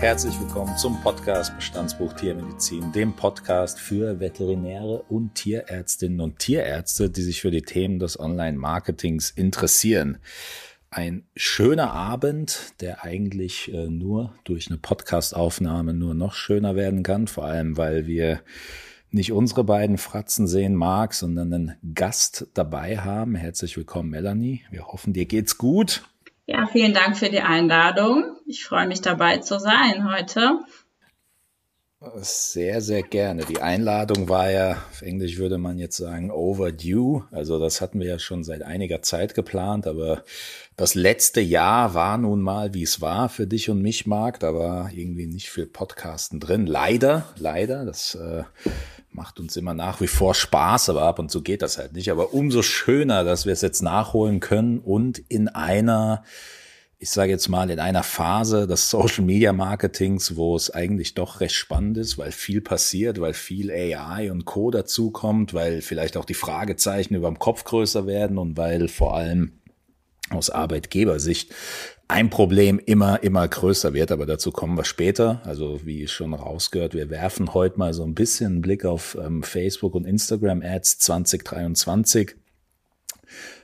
herzlich willkommen zum Podcast Bestandsbuch Tiermedizin, dem Podcast für Veterinäre und Tierärztinnen und Tierärzte, die sich für die Themen des Online-Marketings interessieren. Ein schöner Abend, der eigentlich äh, nur durch eine Podcastaufnahme nur noch schöner werden kann, vor allem weil wir nicht unsere beiden Fratzen sehen mag, sondern einen Gast dabei haben. Herzlich willkommen, Melanie. Wir hoffen, dir geht's gut. Ja, vielen Dank für die Einladung. Ich freue mich dabei zu sein heute. Sehr, sehr gerne. Die Einladung war ja, auf Englisch würde man jetzt sagen, overdue. Also das hatten wir ja schon seit einiger Zeit geplant, aber das letzte Jahr war nun mal, wie es war für dich und mich, Marc. Da war irgendwie nicht viel Podcasten drin. Leider, leider. Das äh, macht uns immer nach wie vor Spaß, aber ab und zu geht das halt nicht. Aber umso schöner, dass wir es jetzt nachholen können und in einer ich sage jetzt mal, in einer Phase des Social Media Marketings, wo es eigentlich doch recht spannend ist, weil viel passiert, weil viel AI und Co. dazukommt, weil vielleicht auch die Fragezeichen über dem Kopf größer werden und weil vor allem aus Arbeitgebersicht ein Problem immer, immer größer wird, aber dazu kommen wir später. Also wie schon rausgehört, wir werfen heute mal so ein bisschen einen Blick auf ähm, Facebook und Instagram Ads 2023.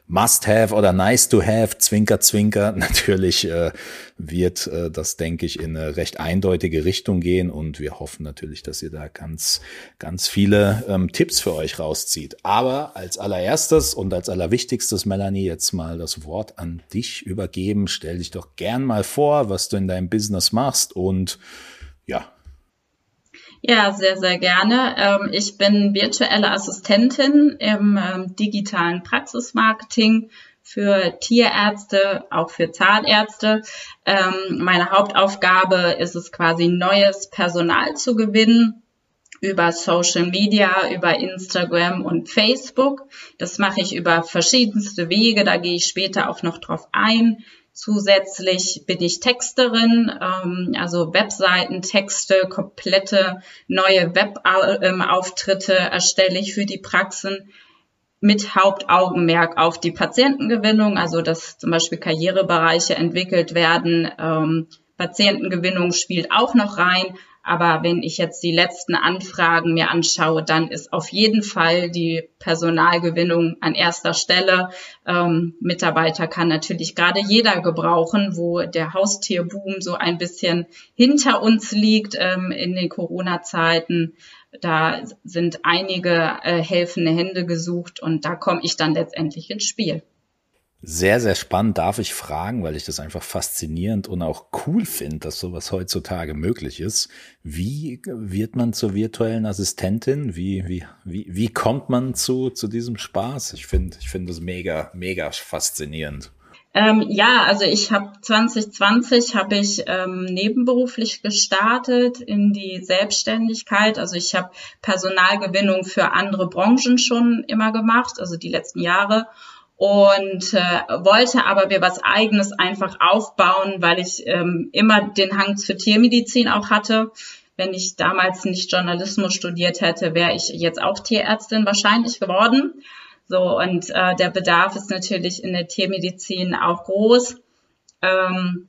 Must-have oder nice-to-have, Zwinker, Zwinker. Natürlich äh, wird äh, das, denke ich, in eine recht eindeutige Richtung gehen und wir hoffen natürlich, dass ihr da ganz, ganz viele ähm, Tipps für euch rauszieht. Aber als allererstes und als allerwichtigstes, Melanie, jetzt mal das Wort an dich übergeben. Stell dich doch gern mal vor, was du in deinem Business machst und ja, ja, sehr, sehr gerne. Ähm, ich bin virtuelle Assistentin im ähm, digitalen Praxismarketing für Tierärzte, auch für Zahnärzte. Ähm, meine Hauptaufgabe ist es quasi, neues Personal zu gewinnen über Social Media, über Instagram und Facebook. Das mache ich über verschiedenste Wege, da gehe ich später auch noch drauf ein. Zusätzlich bin ich Texterin, ähm, also Webseitentexte, komplette neue Webauftritte erstelle ich für die Praxen mit Hauptaugenmerk auf die Patientengewinnung, also dass zum Beispiel Karrierebereiche entwickelt werden. Ähm, Patientengewinnung spielt auch noch rein, aber wenn ich jetzt die letzten Anfragen mir anschaue, dann ist auf jeden Fall die Personalgewinnung an erster Stelle. Ähm, Mitarbeiter kann natürlich gerade jeder gebrauchen, wo der Haustierboom so ein bisschen hinter uns liegt ähm, in den Corona-Zeiten. Da sind einige äh, helfende Hände gesucht und da komme ich dann letztendlich ins Spiel. Sehr, sehr spannend darf ich fragen, weil ich das einfach faszinierend und auch cool finde, dass sowas heutzutage möglich ist. Wie wird man zur virtuellen Assistentin? Wie, wie, wie, wie kommt man zu, zu diesem Spaß? Ich finde, ich finde das mega, mega faszinierend. Ähm, ja, also ich habe 2020 habe ich ähm, nebenberuflich gestartet in die Selbstständigkeit. Also ich habe Personalgewinnung für andere Branchen schon immer gemacht, also die letzten Jahre und äh, wollte aber mir was eigenes einfach aufbauen, weil ich ähm, immer den Hang zur Tiermedizin auch hatte. Wenn ich damals nicht Journalismus studiert hätte, wäre ich jetzt auch Tierärztin wahrscheinlich geworden. So und äh, der Bedarf ist natürlich in der Tiermedizin auch groß. Ähm,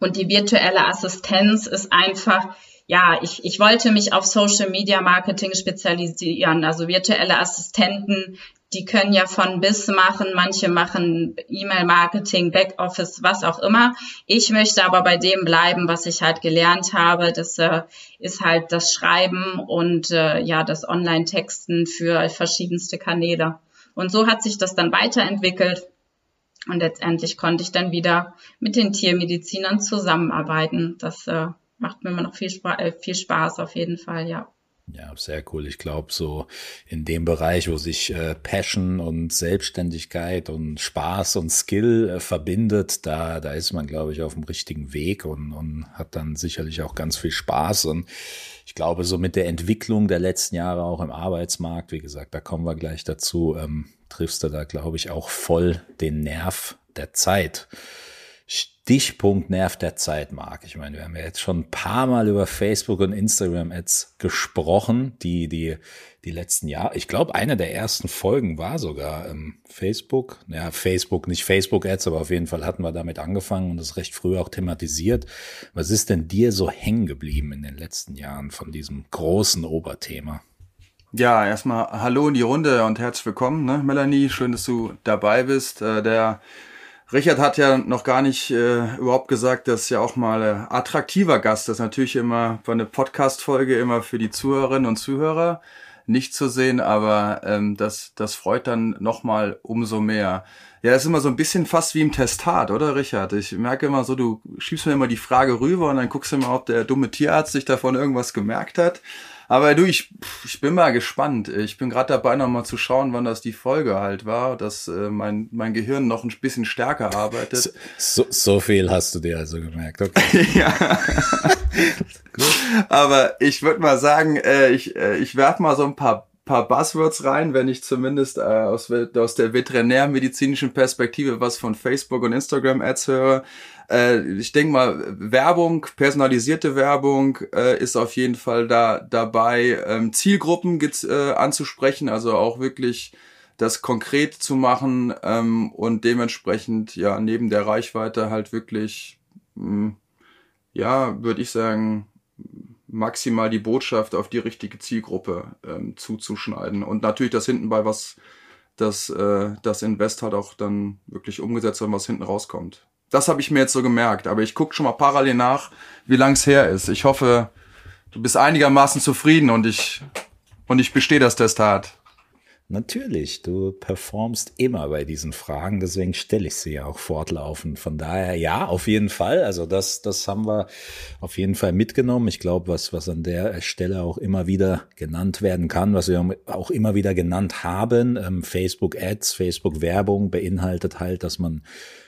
und die virtuelle Assistenz ist einfach ja, ich, ich wollte mich auf Social Media Marketing spezialisieren, also virtuelle Assistenten, die können ja von bis machen, manche machen E-Mail-Marketing, Backoffice, was auch immer. Ich möchte aber bei dem bleiben, was ich halt gelernt habe. Das äh, ist halt das Schreiben und äh, ja, das Online-Texten für verschiedenste Kanäle. Und so hat sich das dann weiterentwickelt. Und letztendlich konnte ich dann wieder mit den Tiermedizinern zusammenarbeiten. Das äh, macht mir immer noch viel, Sp äh, viel Spaß auf jeden Fall, ja. Ja, sehr cool. Ich glaube, so in dem Bereich, wo sich äh, Passion und Selbstständigkeit und Spaß und Skill äh, verbindet, da, da ist man, glaube ich, auf dem richtigen Weg und, und hat dann sicherlich auch ganz viel Spaß. Und ich glaube, so mit der Entwicklung der letzten Jahre auch im Arbeitsmarkt, wie gesagt, da kommen wir gleich dazu, ähm, triffst du da, glaube ich, auch voll den Nerv der Zeit. Ich Stichpunkt nervt der Zeit, Marc. Ich meine, wir haben ja jetzt schon ein paar Mal über Facebook und Instagram Ads gesprochen, die, die, die letzten Jahre. Ich glaube, eine der ersten Folgen war sogar ähm, Facebook. Ja, Facebook, nicht Facebook Ads, aber auf jeden Fall hatten wir damit angefangen und das recht früh auch thematisiert. Was ist denn dir so hängen geblieben in den letzten Jahren von diesem großen Oberthema? Ja, erstmal Hallo in die Runde und herzlich willkommen, ne, Melanie. Schön, dass du dabei bist. Äh, der Richard hat ja noch gar nicht äh, überhaupt gesagt, dass ja auch mal äh, attraktiver Gast ist. Natürlich immer bei einer Podcast-Folge immer für die Zuhörerinnen und Zuhörer nicht zu sehen, aber ähm, das, das freut dann nochmal umso mehr. Ja, ist immer so ein bisschen fast wie im Testat, oder Richard? Ich merke immer so, du schiebst mir immer die Frage rüber und dann guckst du immer, ob der dumme Tierarzt sich davon irgendwas gemerkt hat. Aber du, ich, ich bin mal gespannt. Ich bin gerade dabei, noch mal zu schauen, wann das die Folge halt war, dass äh, mein, mein Gehirn noch ein bisschen stärker arbeitet. So, so viel hast du dir also gemerkt. Okay. ja. Aber ich würde mal sagen, äh, ich, äh, ich werf mal so ein paar paar Buzzwords rein, wenn ich zumindest äh, aus, aus der veterinärmedizinischen Perspektive was von Facebook und Instagram Ads höre. Äh, ich denke mal, Werbung, personalisierte Werbung äh, ist auf jeden Fall da dabei, ähm, Zielgruppen äh, anzusprechen, also auch wirklich das konkret zu machen ähm, und dementsprechend ja neben der Reichweite halt wirklich, mh, hm, ja, würde ich sagen, maximal die Botschaft auf die richtige Zielgruppe ähm, zuzuschneiden und natürlich das hinten bei was das äh, das Invest halt auch dann wirklich umgesetzt wird, was hinten rauskommt. Das habe ich mir jetzt so gemerkt. Aber ich gucke schon mal parallel nach, wie lang es her ist. Ich hoffe, du bist einigermaßen zufrieden und ich, und ich bestehe das Testat. Natürlich, du performst immer bei diesen Fragen, deswegen stelle ich sie ja auch fortlaufend. Von daher ja, auf jeden Fall. Also das, das haben wir auf jeden Fall mitgenommen. Ich glaube, was, was an der Stelle auch immer wieder genannt werden kann, was wir auch immer wieder genannt haben, ähm, Facebook Ads, Facebook Werbung beinhaltet halt, dass man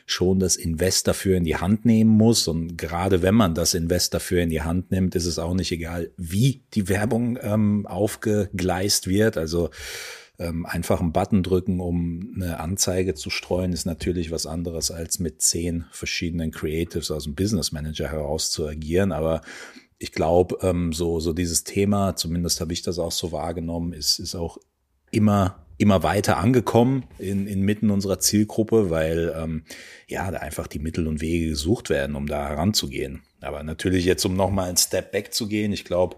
schon das Invest dafür in die Hand nehmen muss. Und gerade wenn man das Invest dafür in die Hand nimmt, ist es auch nicht egal, wie die Werbung ähm, aufgegleist wird. Also ähm, einfach einen Button drücken, um eine Anzeige zu streuen, ist natürlich was anderes als mit zehn verschiedenen Creatives aus dem Business Manager heraus zu agieren. Aber ich glaube, ähm, so, so dieses Thema, zumindest habe ich das auch so wahrgenommen, ist, ist auch immer immer weiter angekommen in, inmitten unserer Zielgruppe, weil ähm, ja da einfach die Mittel und Wege gesucht werden, um da heranzugehen. Aber natürlich jetzt, um nochmal einen Step back zu gehen, ich glaube,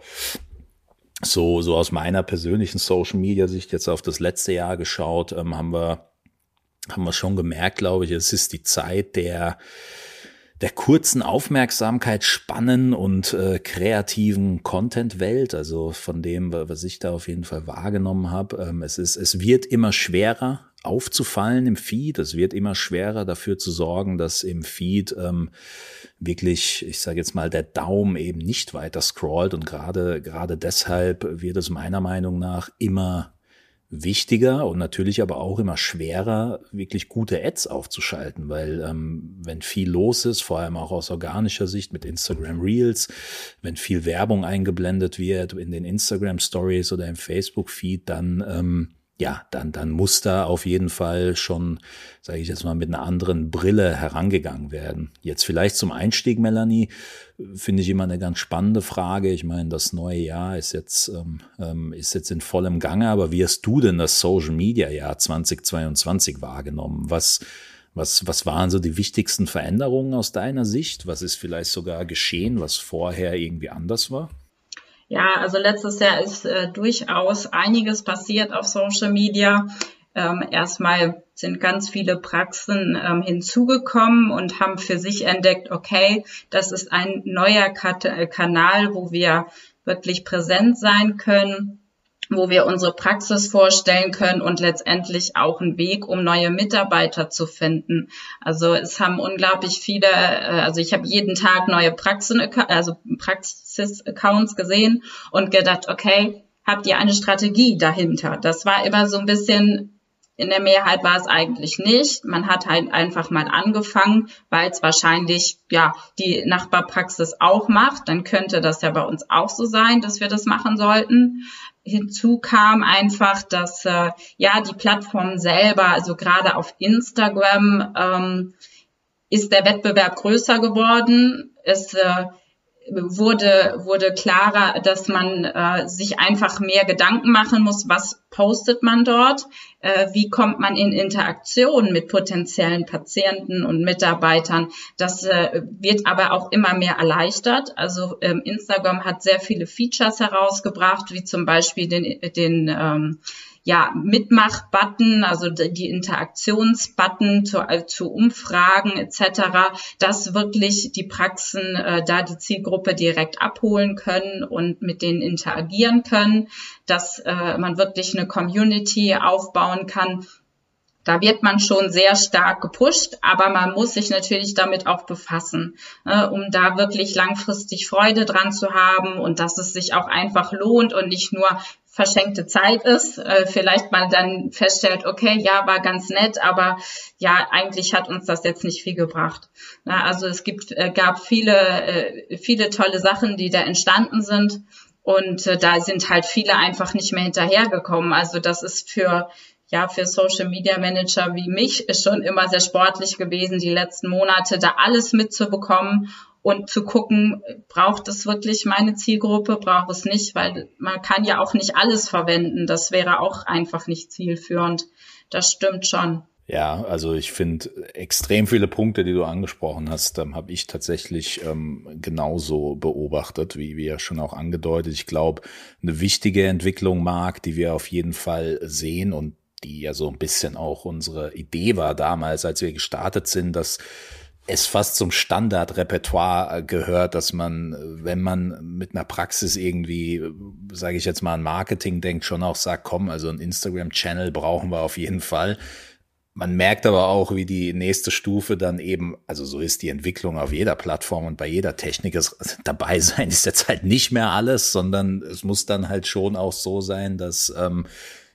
so, so aus meiner persönlichen Social Media Sicht jetzt auf das letzte Jahr geschaut, ähm, haben wir, haben wir schon gemerkt, glaube ich, es ist die Zeit der, der kurzen Aufmerksamkeitsspannen und äh, kreativen Content-Welt, also von dem, was ich da auf jeden Fall wahrgenommen habe. Ähm, es ist, es wird immer schwerer aufzufallen im Feed. Es wird immer schwerer dafür zu sorgen, dass im Feed ähm, wirklich, ich sage jetzt mal, der Daumen eben nicht weiter scrollt. Und gerade, gerade deshalb wird es meiner Meinung nach immer wichtiger und natürlich aber auch immer schwerer, wirklich gute Ads aufzuschalten, weil ähm, wenn viel los ist, vor allem auch aus organischer Sicht mit Instagram Reels, wenn viel Werbung eingeblendet wird in den Instagram Stories oder im Facebook Feed, dann ähm, ja, dann, dann muss da auf jeden Fall schon, sage ich jetzt mal, mit einer anderen Brille herangegangen werden. Jetzt vielleicht zum Einstieg, Melanie, finde ich immer eine ganz spannende Frage. Ich meine, das neue Jahr ist jetzt, ähm, ähm ist jetzt in vollem Gange, aber wie hast du denn das Social Media Jahr 2022 wahrgenommen? Was, was, was waren so die wichtigsten Veränderungen aus deiner Sicht? Was ist vielleicht sogar geschehen, was vorher irgendwie anders war? Ja, also letztes Jahr ist äh, durchaus einiges passiert auf Social Media. Ähm, erstmal sind ganz viele Praxen ähm, hinzugekommen und haben für sich entdeckt, okay, das ist ein neuer Kat Kanal, wo wir wirklich präsent sein können wo wir unsere Praxis vorstellen können und letztendlich auch einen Weg, um neue Mitarbeiter zu finden. Also es haben unglaublich viele, äh, also ich habe jeden Tag neue Praxen, also Praxis-Accounts gesehen und gedacht, okay, habt ihr eine Strategie dahinter? Das war immer so ein bisschen in der Mehrheit war es eigentlich nicht. Man hat halt einfach mal angefangen, weil es wahrscheinlich ja die Nachbarpraxis auch macht. Dann könnte das ja bei uns auch so sein, dass wir das machen sollten hinzu kam einfach, dass äh, ja die Plattform selber, also gerade auf Instagram, ähm, ist der Wettbewerb größer geworden. Es äh, wurde, wurde klarer, dass man äh, sich einfach mehr Gedanken machen muss, was postet man dort, äh, wie kommt man in Interaktion mit potenziellen Patienten und Mitarbeitern. Das äh, wird aber auch immer mehr erleichtert. Also ähm, Instagram hat sehr viele Features herausgebracht, wie zum Beispiel den, den ähm, ja, Mitmach-Button, also die Interaktionsbutton zu, äh, zu Umfragen etc., dass wirklich die Praxen äh, da die Zielgruppe direkt abholen können und mit denen interagieren können, dass äh, man wirklich eine Community aufbauen kann, da wird man schon sehr stark gepusht, aber man muss sich natürlich damit auch befassen, äh, um da wirklich langfristig Freude dran zu haben und dass es sich auch einfach lohnt und nicht nur verschenkte Zeit ist. Äh, vielleicht mal dann feststellt, okay, ja, war ganz nett, aber ja, eigentlich hat uns das jetzt nicht viel gebracht. Na, also es gibt, äh, gab viele, äh, viele tolle Sachen, die da entstanden sind. Und äh, da sind halt viele einfach nicht mehr hinterhergekommen. Also das ist für, ja, für Social Media Manager wie mich ist schon immer sehr sportlich gewesen, die letzten Monate da alles mitzubekommen und zu gucken, braucht es wirklich meine Zielgruppe, braucht es nicht, weil man kann ja auch nicht alles verwenden. Das wäre auch einfach nicht zielführend. Das stimmt schon. Ja, also ich finde extrem viele Punkte, die du angesprochen hast, ähm, habe ich tatsächlich ähm, genauso beobachtet, wie wir schon auch angedeutet. Ich glaube, eine wichtige Entwicklung mag, die wir auf jeden Fall sehen und die ja so ein bisschen auch unsere Idee war damals, als wir gestartet sind, dass es fast zum Standardrepertoire äh, gehört, dass man, wenn man mit einer Praxis irgendwie, sage ich jetzt mal, an Marketing denkt, schon auch sagt, komm, also ein Instagram-Channel brauchen wir auf jeden Fall. Man merkt aber auch, wie die nächste Stufe dann eben, also so ist die Entwicklung auf jeder Plattform und bei jeder Technik ist dabei sein ist jetzt halt nicht mehr alles, sondern es muss dann halt schon auch so sein, dass ähm,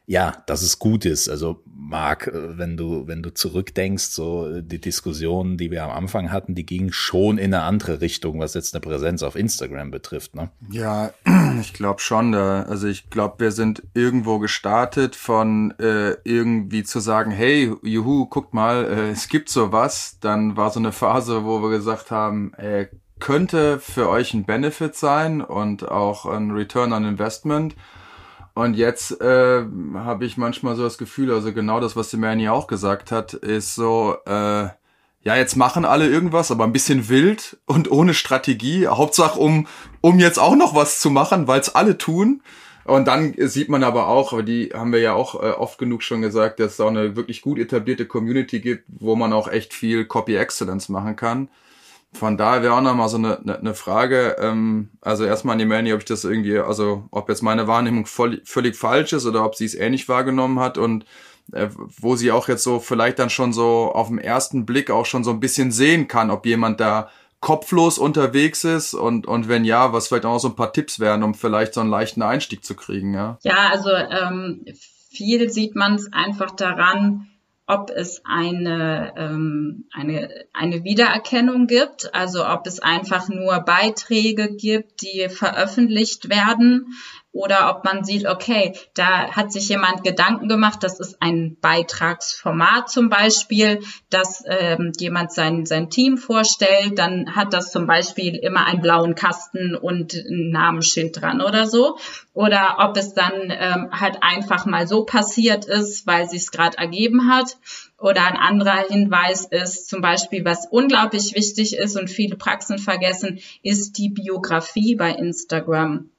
ja, dass es gut ist. Also Marc, äh, wenn du, wenn du zurückdenkst, so äh, die Diskussionen, die wir am Anfang hatten, die gingen schon in eine andere Richtung, was jetzt eine Präsenz auf Instagram betrifft, ne? Ja, ich glaube schon. Da, also ich glaube, wir sind irgendwo gestartet von äh, irgendwie zu sagen, hey, juhu, guckt mal, äh, es gibt sowas. Dann war so eine Phase, wo wir gesagt haben, äh, könnte für euch ein Benefit sein und auch ein Return on Investment. Und jetzt äh, habe ich manchmal so das Gefühl, also genau das, was die Manny auch gesagt hat, ist so, äh, ja, jetzt machen alle irgendwas, aber ein bisschen wild und ohne Strategie. Hauptsache, um, um jetzt auch noch was zu machen, weil es alle tun. Und dann sieht man aber auch, aber die haben wir ja auch äh, oft genug schon gesagt, dass es auch eine wirklich gut etablierte Community gibt, wo man auch echt viel Copy Excellence machen kann. Von daher wäre auch nochmal so eine, eine, eine Frage, ähm, also erstmal an die Manny, ob ich das irgendwie, also ob jetzt meine Wahrnehmung voll, völlig falsch ist oder ob sie es ähnlich wahrgenommen hat und äh, wo sie auch jetzt so vielleicht dann schon so auf den ersten Blick auch schon so ein bisschen sehen kann, ob jemand da kopflos unterwegs ist und, und wenn ja, was vielleicht auch so ein paar Tipps wären, um vielleicht so einen leichten Einstieg zu kriegen, ja? Ja, also ähm, viel sieht man es einfach daran, ob es eine, ähm, eine, eine Wiedererkennung gibt, also ob es einfach nur Beiträge gibt, die veröffentlicht werden oder ob man sieht, okay, da hat sich jemand Gedanken gemacht, das ist ein Beitragsformat zum Beispiel, dass ähm, jemand sein, sein Team vorstellt, dann hat das zum Beispiel immer einen blauen Kasten und ein Namensschild dran oder so. Oder ob es dann ähm, halt einfach mal so passiert ist, weil sich es gerade ergeben hat. Oder ein anderer Hinweis ist zum Beispiel, was unglaublich wichtig ist und viele Praxen vergessen, ist die Biografie bei Instagram.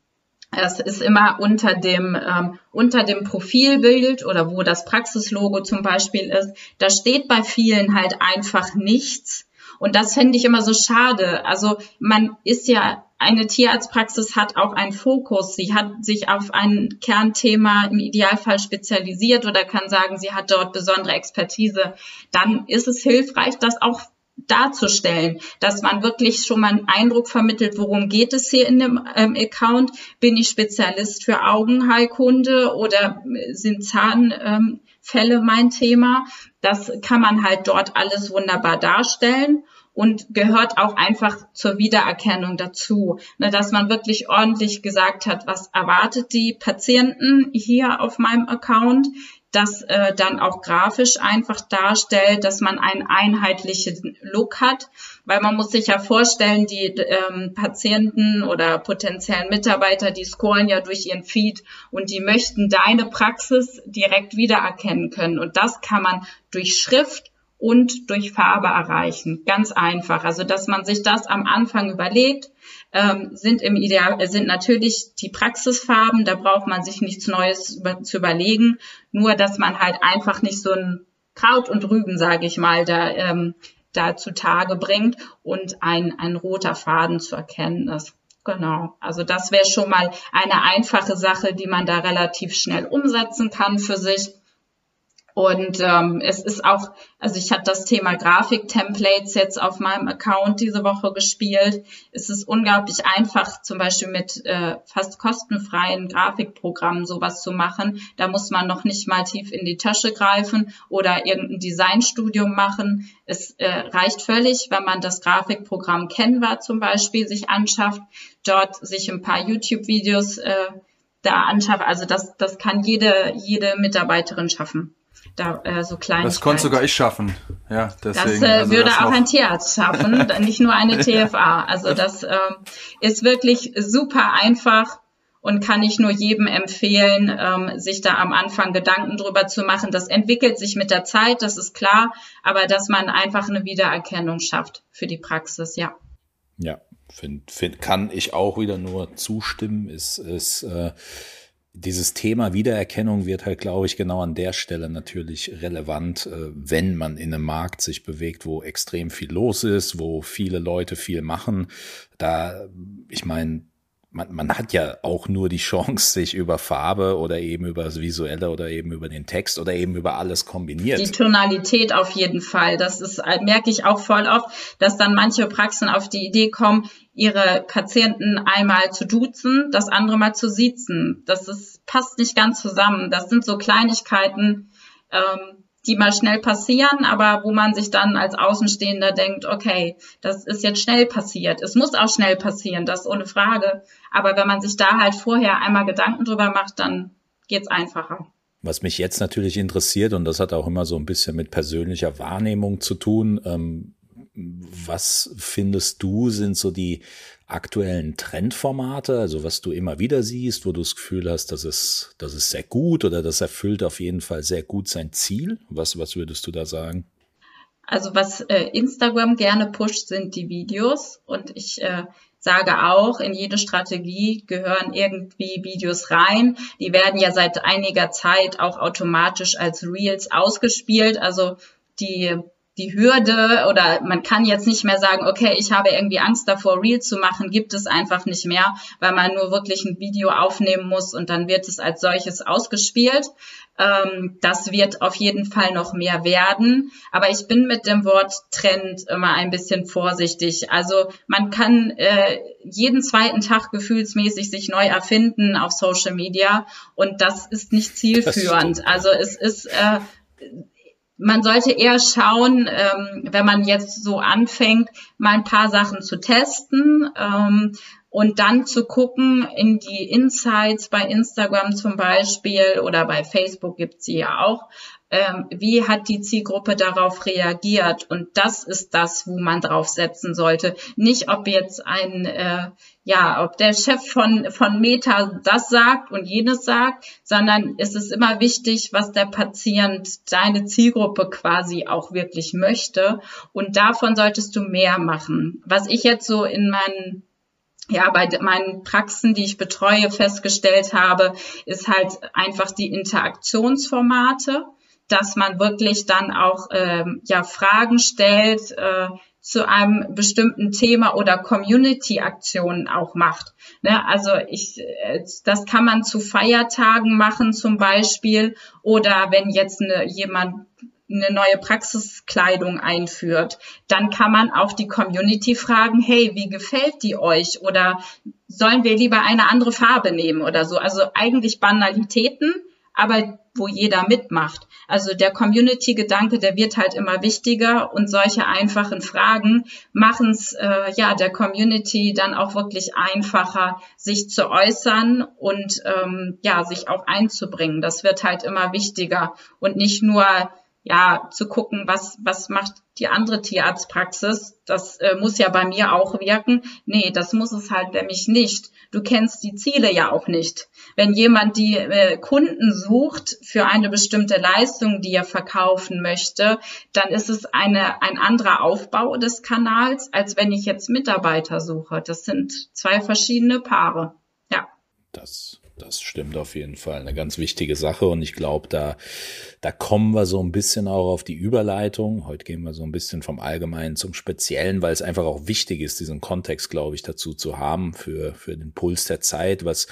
Es ist immer unter dem, ähm, unter dem Profilbild oder wo das Praxislogo zum Beispiel ist. Da steht bei vielen halt einfach nichts. Und das fände ich immer so schade. Also man ist ja, eine Tierarztpraxis hat auch einen Fokus. Sie hat sich auf ein Kernthema im Idealfall spezialisiert oder kann sagen, sie hat dort besondere Expertise. Dann ist es hilfreich, das auch darzustellen, dass man wirklich schon mal einen Eindruck vermittelt, worum geht es hier in dem ähm, Account? Bin ich Spezialist für Augenheilkunde oder sind Zahnfälle ähm, mein Thema? Das kann man halt dort alles wunderbar darstellen und gehört auch einfach zur Wiedererkennung dazu, ne, dass man wirklich ordentlich gesagt hat, was erwartet die Patienten hier auf meinem Account, das äh, dann auch grafisch einfach darstellt, dass man einen einheitlichen Look hat, weil man muss sich ja vorstellen, die ähm, Patienten oder potenziellen Mitarbeiter, die scoren ja durch ihren Feed und die möchten deine Praxis direkt wiedererkennen können und das kann man durch Schrift und durch Farbe erreichen. Ganz einfach. Also, dass man sich das am Anfang überlegt, ähm, sind im Ideal, sind natürlich die Praxisfarben, da braucht man sich nichts Neues über, zu überlegen, nur dass man halt einfach nicht so ein Kraut und Rüben, sage ich mal, da, ähm, da zutage bringt und ein, ein roter Faden zu erkennen ist. Genau. Also das wäre schon mal eine einfache Sache, die man da relativ schnell umsetzen kann für sich. Und ähm, es ist auch, also ich hatte das Thema Grafik-Templates jetzt auf meinem Account diese Woche gespielt. Es ist unglaublich einfach, zum Beispiel mit äh, fast kostenfreien Grafikprogrammen sowas zu machen. Da muss man noch nicht mal tief in die Tasche greifen oder irgendein Designstudium machen. Es äh, reicht völlig, wenn man das Grafikprogramm Canva zum Beispiel sich anschafft, dort sich ein paar YouTube-Videos äh, da anschafft. Also das, das kann jede, jede Mitarbeiterin schaffen da äh, so klein. Das konnte sogar ich schaffen. Ja, deswegen. Das äh, also würde das auch ein Tierarzt schaffen, nicht nur eine TFA. Also das äh, ist wirklich super einfach und kann ich nur jedem empfehlen, ähm, sich da am Anfang Gedanken drüber zu machen. Das entwickelt sich mit der Zeit, das ist klar, aber dass man einfach eine Wiedererkennung schafft für die Praxis, ja. Ja, find, find, kann ich auch wieder nur zustimmen. Ist, ist äh, dieses Thema Wiedererkennung wird halt, glaube ich, genau an der Stelle natürlich relevant, äh, wenn man in einem Markt sich bewegt, wo extrem viel los ist, wo viele Leute viel machen. Da, ich meine, man, man hat ja auch nur die Chance, sich über Farbe oder eben über das Visuelle oder eben über den Text oder eben über alles kombiniert. Die Tonalität auf jeden Fall. Das ist, äh, merke ich auch voll oft, dass dann manche Praxen auf die Idee kommen, ihre Patienten einmal zu duzen, das andere mal zu siezen. Das ist, passt nicht ganz zusammen. Das sind so Kleinigkeiten, ähm, die mal schnell passieren, aber wo man sich dann als Außenstehender denkt, okay, das ist jetzt schnell passiert. Es muss auch schnell passieren, das ohne Frage. Aber wenn man sich da halt vorher einmal Gedanken drüber macht, dann geht's einfacher. Was mich jetzt natürlich interessiert, und das hat auch immer so ein bisschen mit persönlicher Wahrnehmung zu tun, ähm, was findest du sind so die aktuellen Trendformate, also was du immer wieder siehst, wo du das Gefühl hast, das ist, das ist sehr gut oder das erfüllt auf jeden Fall sehr gut sein Ziel? Was, was würdest du da sagen? Also was äh, Instagram gerne pusht, sind die Videos und ich äh, sage auch, in jede Strategie gehören irgendwie Videos rein. Die werden ja seit einiger Zeit auch automatisch als Reels ausgespielt. Also die die Hürde oder man kann jetzt nicht mehr sagen, okay, ich habe irgendwie Angst davor, Real zu machen, gibt es einfach nicht mehr, weil man nur wirklich ein Video aufnehmen muss und dann wird es als solches ausgespielt. Ähm, das wird auf jeden Fall noch mehr werden. Aber ich bin mit dem Wort Trend immer ein bisschen vorsichtig. Also man kann äh, jeden zweiten Tag gefühlsmäßig sich neu erfinden auf Social Media und das ist nicht zielführend. Also es ist äh, man sollte eher schauen, ähm, wenn man jetzt so anfängt, mal ein paar Sachen zu testen ähm, und dann zu gucken in die Insights bei Instagram zum Beispiel oder bei Facebook gibt's sie ja auch, ähm, wie hat die Zielgruppe darauf reagiert? Und das ist das, wo man drauf setzen sollte. Nicht, ob jetzt ein, äh, ja, ob der Chef von, von Meta das sagt und jenes sagt, sondern es ist immer wichtig, was der Patient, deine Zielgruppe quasi auch wirklich möchte. Und davon solltest du mehr machen. Was ich jetzt so in meinen ja, bei meinen Praxen, die ich betreue, festgestellt habe, ist halt einfach die Interaktionsformate dass man wirklich dann auch ähm, ja Fragen stellt äh, zu einem bestimmten Thema oder Community-Aktionen auch macht. Ne? Also ich, äh, das kann man zu Feiertagen machen zum Beispiel oder wenn jetzt eine, jemand eine neue Praxiskleidung einführt, dann kann man auch die Community fragen, hey, wie gefällt die euch? Oder sollen wir lieber eine andere Farbe nehmen oder so? Also eigentlich Banalitäten, aber wo jeder mitmacht. Also der Community-Gedanke, der wird halt immer wichtiger und solche einfachen Fragen machen es äh, ja der Community dann auch wirklich einfacher, sich zu äußern und ähm, ja sich auch einzubringen. Das wird halt immer wichtiger und nicht nur ja, zu gucken, was, was macht die andere Tierarztpraxis. Das äh, muss ja bei mir auch wirken. Nee, das muss es halt nämlich nicht. Du kennst die Ziele ja auch nicht. Wenn jemand die äh, Kunden sucht für eine bestimmte Leistung, die er verkaufen möchte, dann ist es eine, ein anderer Aufbau des Kanals, als wenn ich jetzt Mitarbeiter suche. Das sind zwei verschiedene Paare. Ja. Das das stimmt auf jeden Fall. Eine ganz wichtige Sache. Und ich glaube, da, da kommen wir so ein bisschen auch auf die Überleitung. Heute gehen wir so ein bisschen vom Allgemeinen zum Speziellen, weil es einfach auch wichtig ist, diesen Kontext, glaube ich, dazu zu haben für, für den Puls der Zeit, was,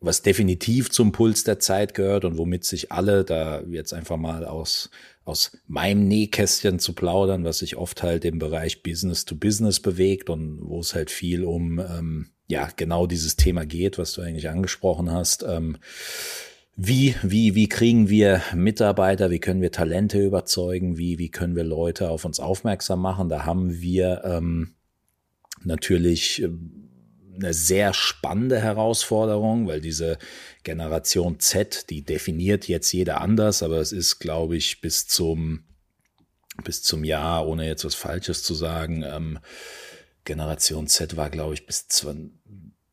was definitiv zum Puls der Zeit gehört und womit sich alle da jetzt einfach mal aus, aus meinem Nähkästchen zu plaudern, was sich oft halt im Bereich Business to Business bewegt und wo es halt viel um, ähm, ja genau dieses Thema geht, was du eigentlich angesprochen hast. Ähm, wie, wie, wie kriegen wir Mitarbeiter, wie können wir Talente überzeugen, wie, wie können wir Leute auf uns aufmerksam machen? Da haben wir ähm, natürlich äh, eine sehr spannende Herausforderung, weil diese Generation Z, die definiert jetzt jeder anders, aber es ist, glaube ich, bis zum, bis zum Jahr, ohne jetzt was Falsches zu sagen, ähm, Generation Z war, glaube ich, bis,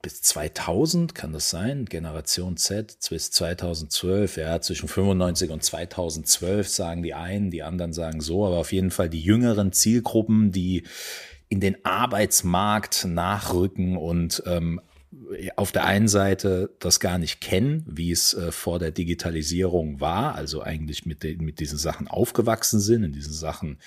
bis 2000, kann das sein? Generation Z bis 2012, ja, zwischen 95 und 2012 sagen die einen, die anderen sagen so, aber auf jeden Fall die jüngeren Zielgruppen, die in den Arbeitsmarkt nachrücken und ähm, auf der einen Seite das gar nicht kennen, wie es äh, vor der Digitalisierung war, also eigentlich mit, den, mit diesen Sachen aufgewachsen sind, in diesen Sachen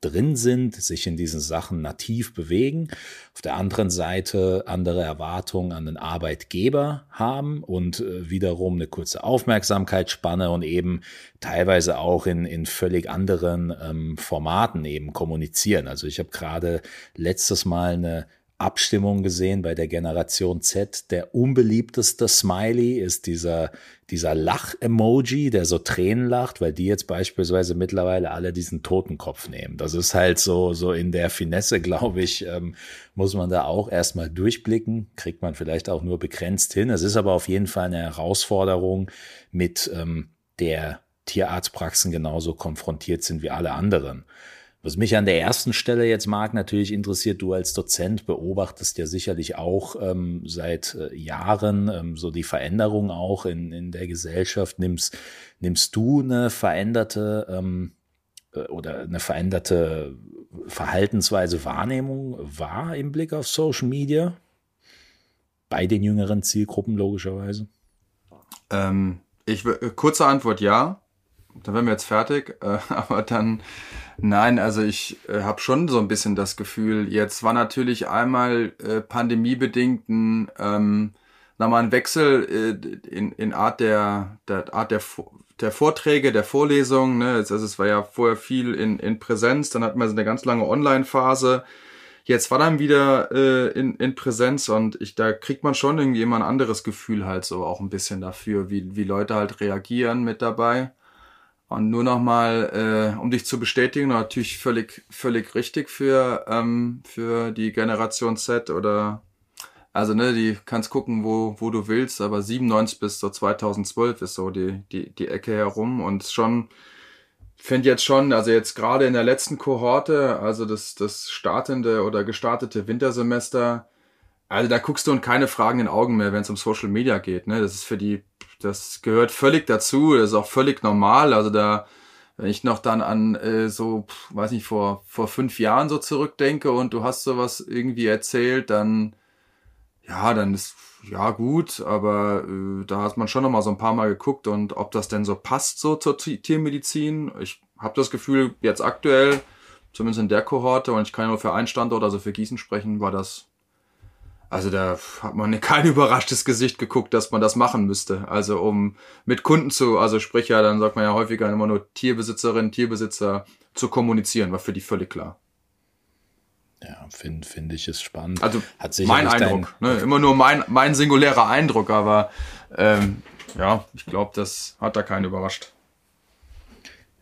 drin sind, sich in diesen Sachen nativ bewegen. Auf der anderen Seite andere Erwartungen an den Arbeitgeber haben und äh, wiederum eine kurze Aufmerksamkeitsspanne und eben teilweise auch in, in völlig anderen ähm, Formaten eben kommunizieren. Also ich habe gerade letztes Mal eine Abstimmung gesehen bei der Generation Z. Der unbeliebteste Smiley ist dieser, dieser Lach-Emoji, der so Tränen lacht, weil die jetzt beispielsweise mittlerweile alle diesen Totenkopf nehmen. Das ist halt so, so in der Finesse, glaube ich, ähm, muss man da auch erstmal durchblicken. Kriegt man vielleicht auch nur begrenzt hin. Es ist aber auf jeden Fall eine Herausforderung, mit ähm, der Tierarztpraxen genauso konfrontiert sind wie alle anderen. Was mich an der ersten Stelle jetzt mag, natürlich interessiert, du als Dozent beobachtest ja sicherlich auch ähm, seit äh, Jahren ähm, so die Veränderung auch in, in der Gesellschaft. Nimmst, nimmst du eine veränderte ähm, äh, oder eine veränderte Verhaltensweise, Wahrnehmung wahr im Blick auf Social Media? Bei den jüngeren Zielgruppen logischerweise? Ähm, ich, kurze Antwort ja. Dann wären wir jetzt fertig. Äh, aber dann Nein, also ich äh, habe schon so ein bisschen das Gefühl, jetzt war natürlich einmal äh, pandemiebedingt ein, ähm, nochmal ein Wechsel äh, in, in Art der, der Art der, der Vorträge, der Vorlesungen. Ne? Also es war ja vorher viel in, in Präsenz, dann hatten wir so eine ganz lange Online-Phase. Jetzt war dann wieder äh, in, in Präsenz und ich, da kriegt man schon irgendwie immer ein anderes Gefühl halt so auch ein bisschen dafür, wie, wie Leute halt reagieren mit dabei. Und nur nochmal, äh, um dich zu bestätigen, natürlich völlig, völlig richtig für, ähm, für die Generation Z oder, also ne, die kannst gucken, wo, wo du willst, aber 97 bis so 2012 ist so die, die, die Ecke herum und schon, finde jetzt schon, also jetzt gerade in der letzten Kohorte, also das, das startende oder gestartete Wintersemester, also da guckst du und keine fragenden Augen mehr, wenn es um Social Media geht. Ne? Das ist für die das gehört völlig dazu, das ist auch völlig normal. Also da, wenn ich noch dann an äh, so, weiß nicht, vor, vor fünf Jahren so zurückdenke und du hast sowas irgendwie erzählt, dann, ja, dann ist, ja gut, aber äh, da hat man schon noch mal so ein paar Mal geguckt und ob das denn so passt so zur Tiermedizin. Ich habe das Gefühl, jetzt aktuell, zumindest in der Kohorte, und ich kann ja nur für einen Standort, also für Gießen sprechen, war das also da hat man kein überraschtes Gesicht geguckt, dass man das machen müsste. Also um mit Kunden zu, also sprich ja, dann sagt man ja häufiger immer nur Tierbesitzerin, Tierbesitzer zu kommunizieren, war für die völlig klar. Ja, finde find ich es spannend. Also Hat mein Eindruck, ne? immer nur mein, mein singulärer Eindruck, aber ähm, ja, ich glaube, das hat da keinen überrascht.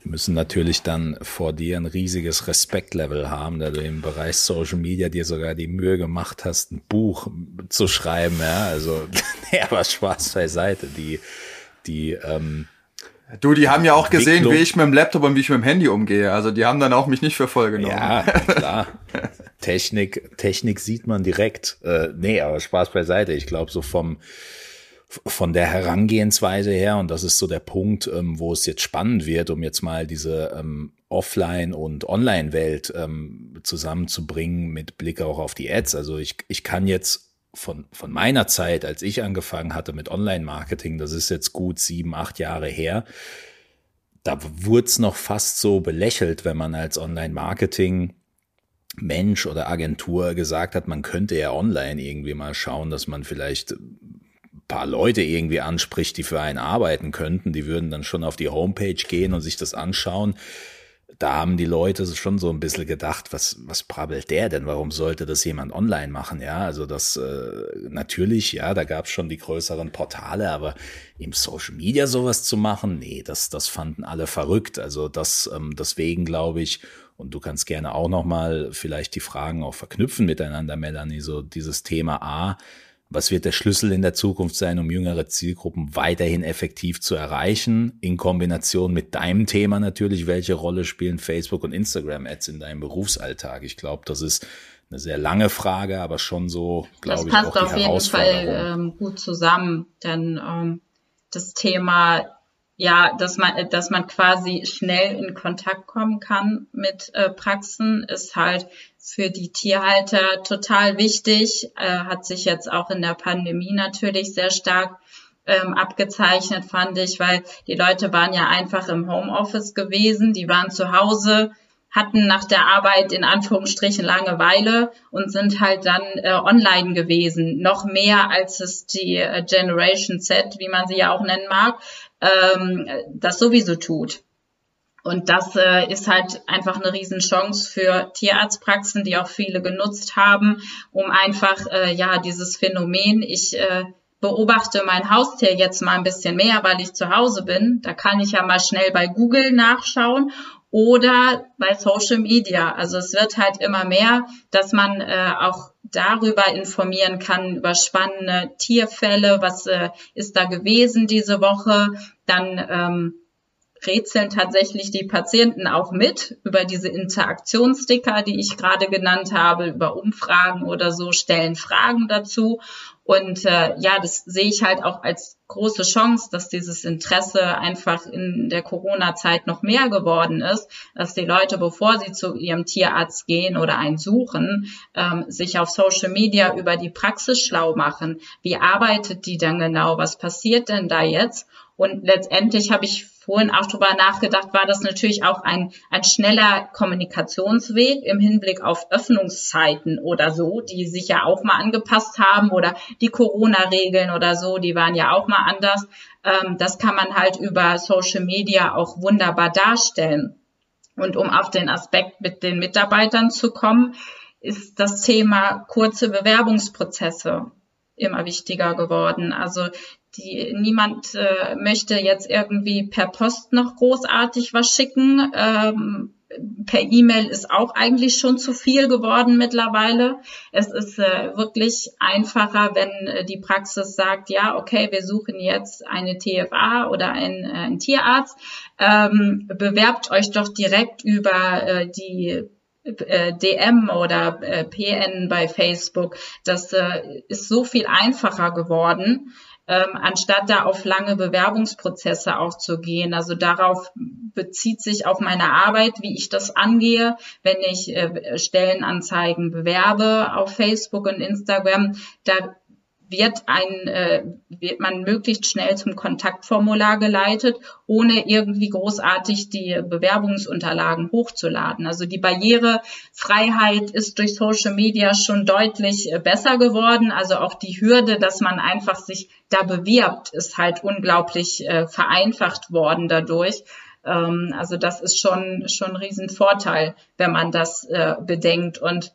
Wir müssen natürlich dann vor dir ein riesiges Respektlevel haben, da du im Bereich Social Media dir sogar die Mühe gemacht hast, ein Buch zu schreiben. Ja, also, ja, was Spaß beiseite. Die, die, ähm, Du, die haben ja auch gesehen, wie ich mit dem Laptop und wie ich mit dem Handy umgehe. Also die haben dann auch mich nicht für voll genommen. Ja, klar. Technik, Technik sieht man direkt. Äh, nee, aber Spaß beiseite. Ich glaube, so vom von der Herangehensweise her, und das ist so der Punkt, ähm, wo es jetzt spannend wird, um jetzt mal diese ähm, Offline- und Online-Welt ähm, zusammenzubringen mit Blick auch auf die Ads. Also ich, ich kann jetzt von, von meiner Zeit, als ich angefangen hatte mit Online-Marketing, das ist jetzt gut sieben, acht Jahre her, da wurde es noch fast so belächelt, wenn man als Online-Marketing Mensch oder Agentur gesagt hat, man könnte ja online irgendwie mal schauen, dass man vielleicht paar Leute irgendwie anspricht, die für einen arbeiten könnten, die würden dann schon auf die Homepage gehen und sich das anschauen. Da haben die Leute schon so ein bisschen gedacht, was, was brabbelt der denn? Warum sollte das jemand online machen? Ja, also das äh, natürlich, ja, da gab es schon die größeren Portale, aber im Social Media sowas zu machen, nee, das, das fanden alle verrückt. Also das, ähm, deswegen glaube ich, und du kannst gerne auch nochmal vielleicht die Fragen auch verknüpfen miteinander, Melanie, so dieses Thema A, was wird der Schlüssel in der Zukunft sein, um jüngere Zielgruppen weiterhin effektiv zu erreichen? In Kombination mit deinem Thema natürlich, welche Rolle spielen Facebook und Instagram Ads in deinem Berufsalltag? Ich glaube, das ist eine sehr lange Frage, aber schon so, glaube ich, auch die Das passt auf jeden Fall ähm, gut zusammen, denn ähm, das Thema ja, dass man, dass man quasi schnell in Kontakt kommen kann mit äh, Praxen, ist halt für die Tierhalter total wichtig. Äh, hat sich jetzt auch in der Pandemie natürlich sehr stark ähm, abgezeichnet, fand ich, weil die Leute waren ja einfach im Homeoffice gewesen, die waren zu Hause, hatten nach der Arbeit in Anführungsstrichen Langeweile und sind halt dann äh, online gewesen. Noch mehr als es die äh, Generation Z, wie man sie ja auch nennen mag, ähm, das sowieso tut. Und das äh, ist halt einfach eine Riesenchance für Tierarztpraxen, die auch viele genutzt haben, um einfach äh, ja dieses Phänomen, ich äh, beobachte mein Haustier jetzt mal ein bisschen mehr, weil ich zu Hause bin. Da kann ich ja mal schnell bei Google nachschauen oder bei Social Media. Also es wird halt immer mehr, dass man äh, auch darüber informieren kann, über spannende Tierfälle, was äh, ist da gewesen diese Woche. Dann ähm, rätseln tatsächlich die Patienten auch mit über diese Interaktionssticker, die ich gerade genannt habe, über Umfragen oder so, stellen Fragen dazu. Und äh, ja, das sehe ich halt auch als große Chance, dass dieses Interesse einfach in der Corona-Zeit noch mehr geworden ist, dass die Leute, bevor sie zu ihrem Tierarzt gehen oder einen suchen, ähm, sich auf Social Media über die Praxis schlau machen. Wie arbeitet die denn genau? Was passiert denn da jetzt? Und letztendlich habe ich vorhin auch drüber nachgedacht, war das natürlich auch ein, ein schneller Kommunikationsweg im Hinblick auf Öffnungszeiten oder so, die sich ja auch mal angepasst haben oder die Corona-Regeln oder so, die waren ja auch mal anders. Ähm, das kann man halt über Social Media auch wunderbar darstellen. Und um auf den Aspekt mit den Mitarbeitern zu kommen, ist das Thema kurze Bewerbungsprozesse immer wichtiger geworden. Also die, niemand äh, möchte jetzt irgendwie per Post noch großartig was schicken. Ähm, per E-Mail ist auch eigentlich schon zu viel geworden mittlerweile. Es ist äh, wirklich einfacher, wenn äh, die Praxis sagt, ja, okay, wir suchen jetzt eine TFA oder einen, äh, einen Tierarzt. Ähm, bewerbt euch doch direkt über äh, die äh, DM oder äh, PN bei Facebook. Das ist so viel einfacher geworden ähm, anstatt da auf lange Bewerbungsprozesse auch zu gehen. Also darauf bezieht sich auch meine Arbeit, wie ich das angehe, wenn ich äh, Stellenanzeigen bewerbe auf Facebook und Instagram. Da wird ein äh, wird man möglichst schnell zum Kontaktformular geleitet, ohne irgendwie großartig die Bewerbungsunterlagen hochzuladen. Also die Barrierefreiheit ist durch Social Media schon deutlich äh, besser geworden. Also auch die Hürde, dass man einfach sich da bewirbt, ist halt unglaublich äh, vereinfacht worden dadurch. Ähm, also das ist schon schon ein Riesenvorteil, wenn man das äh, bedenkt und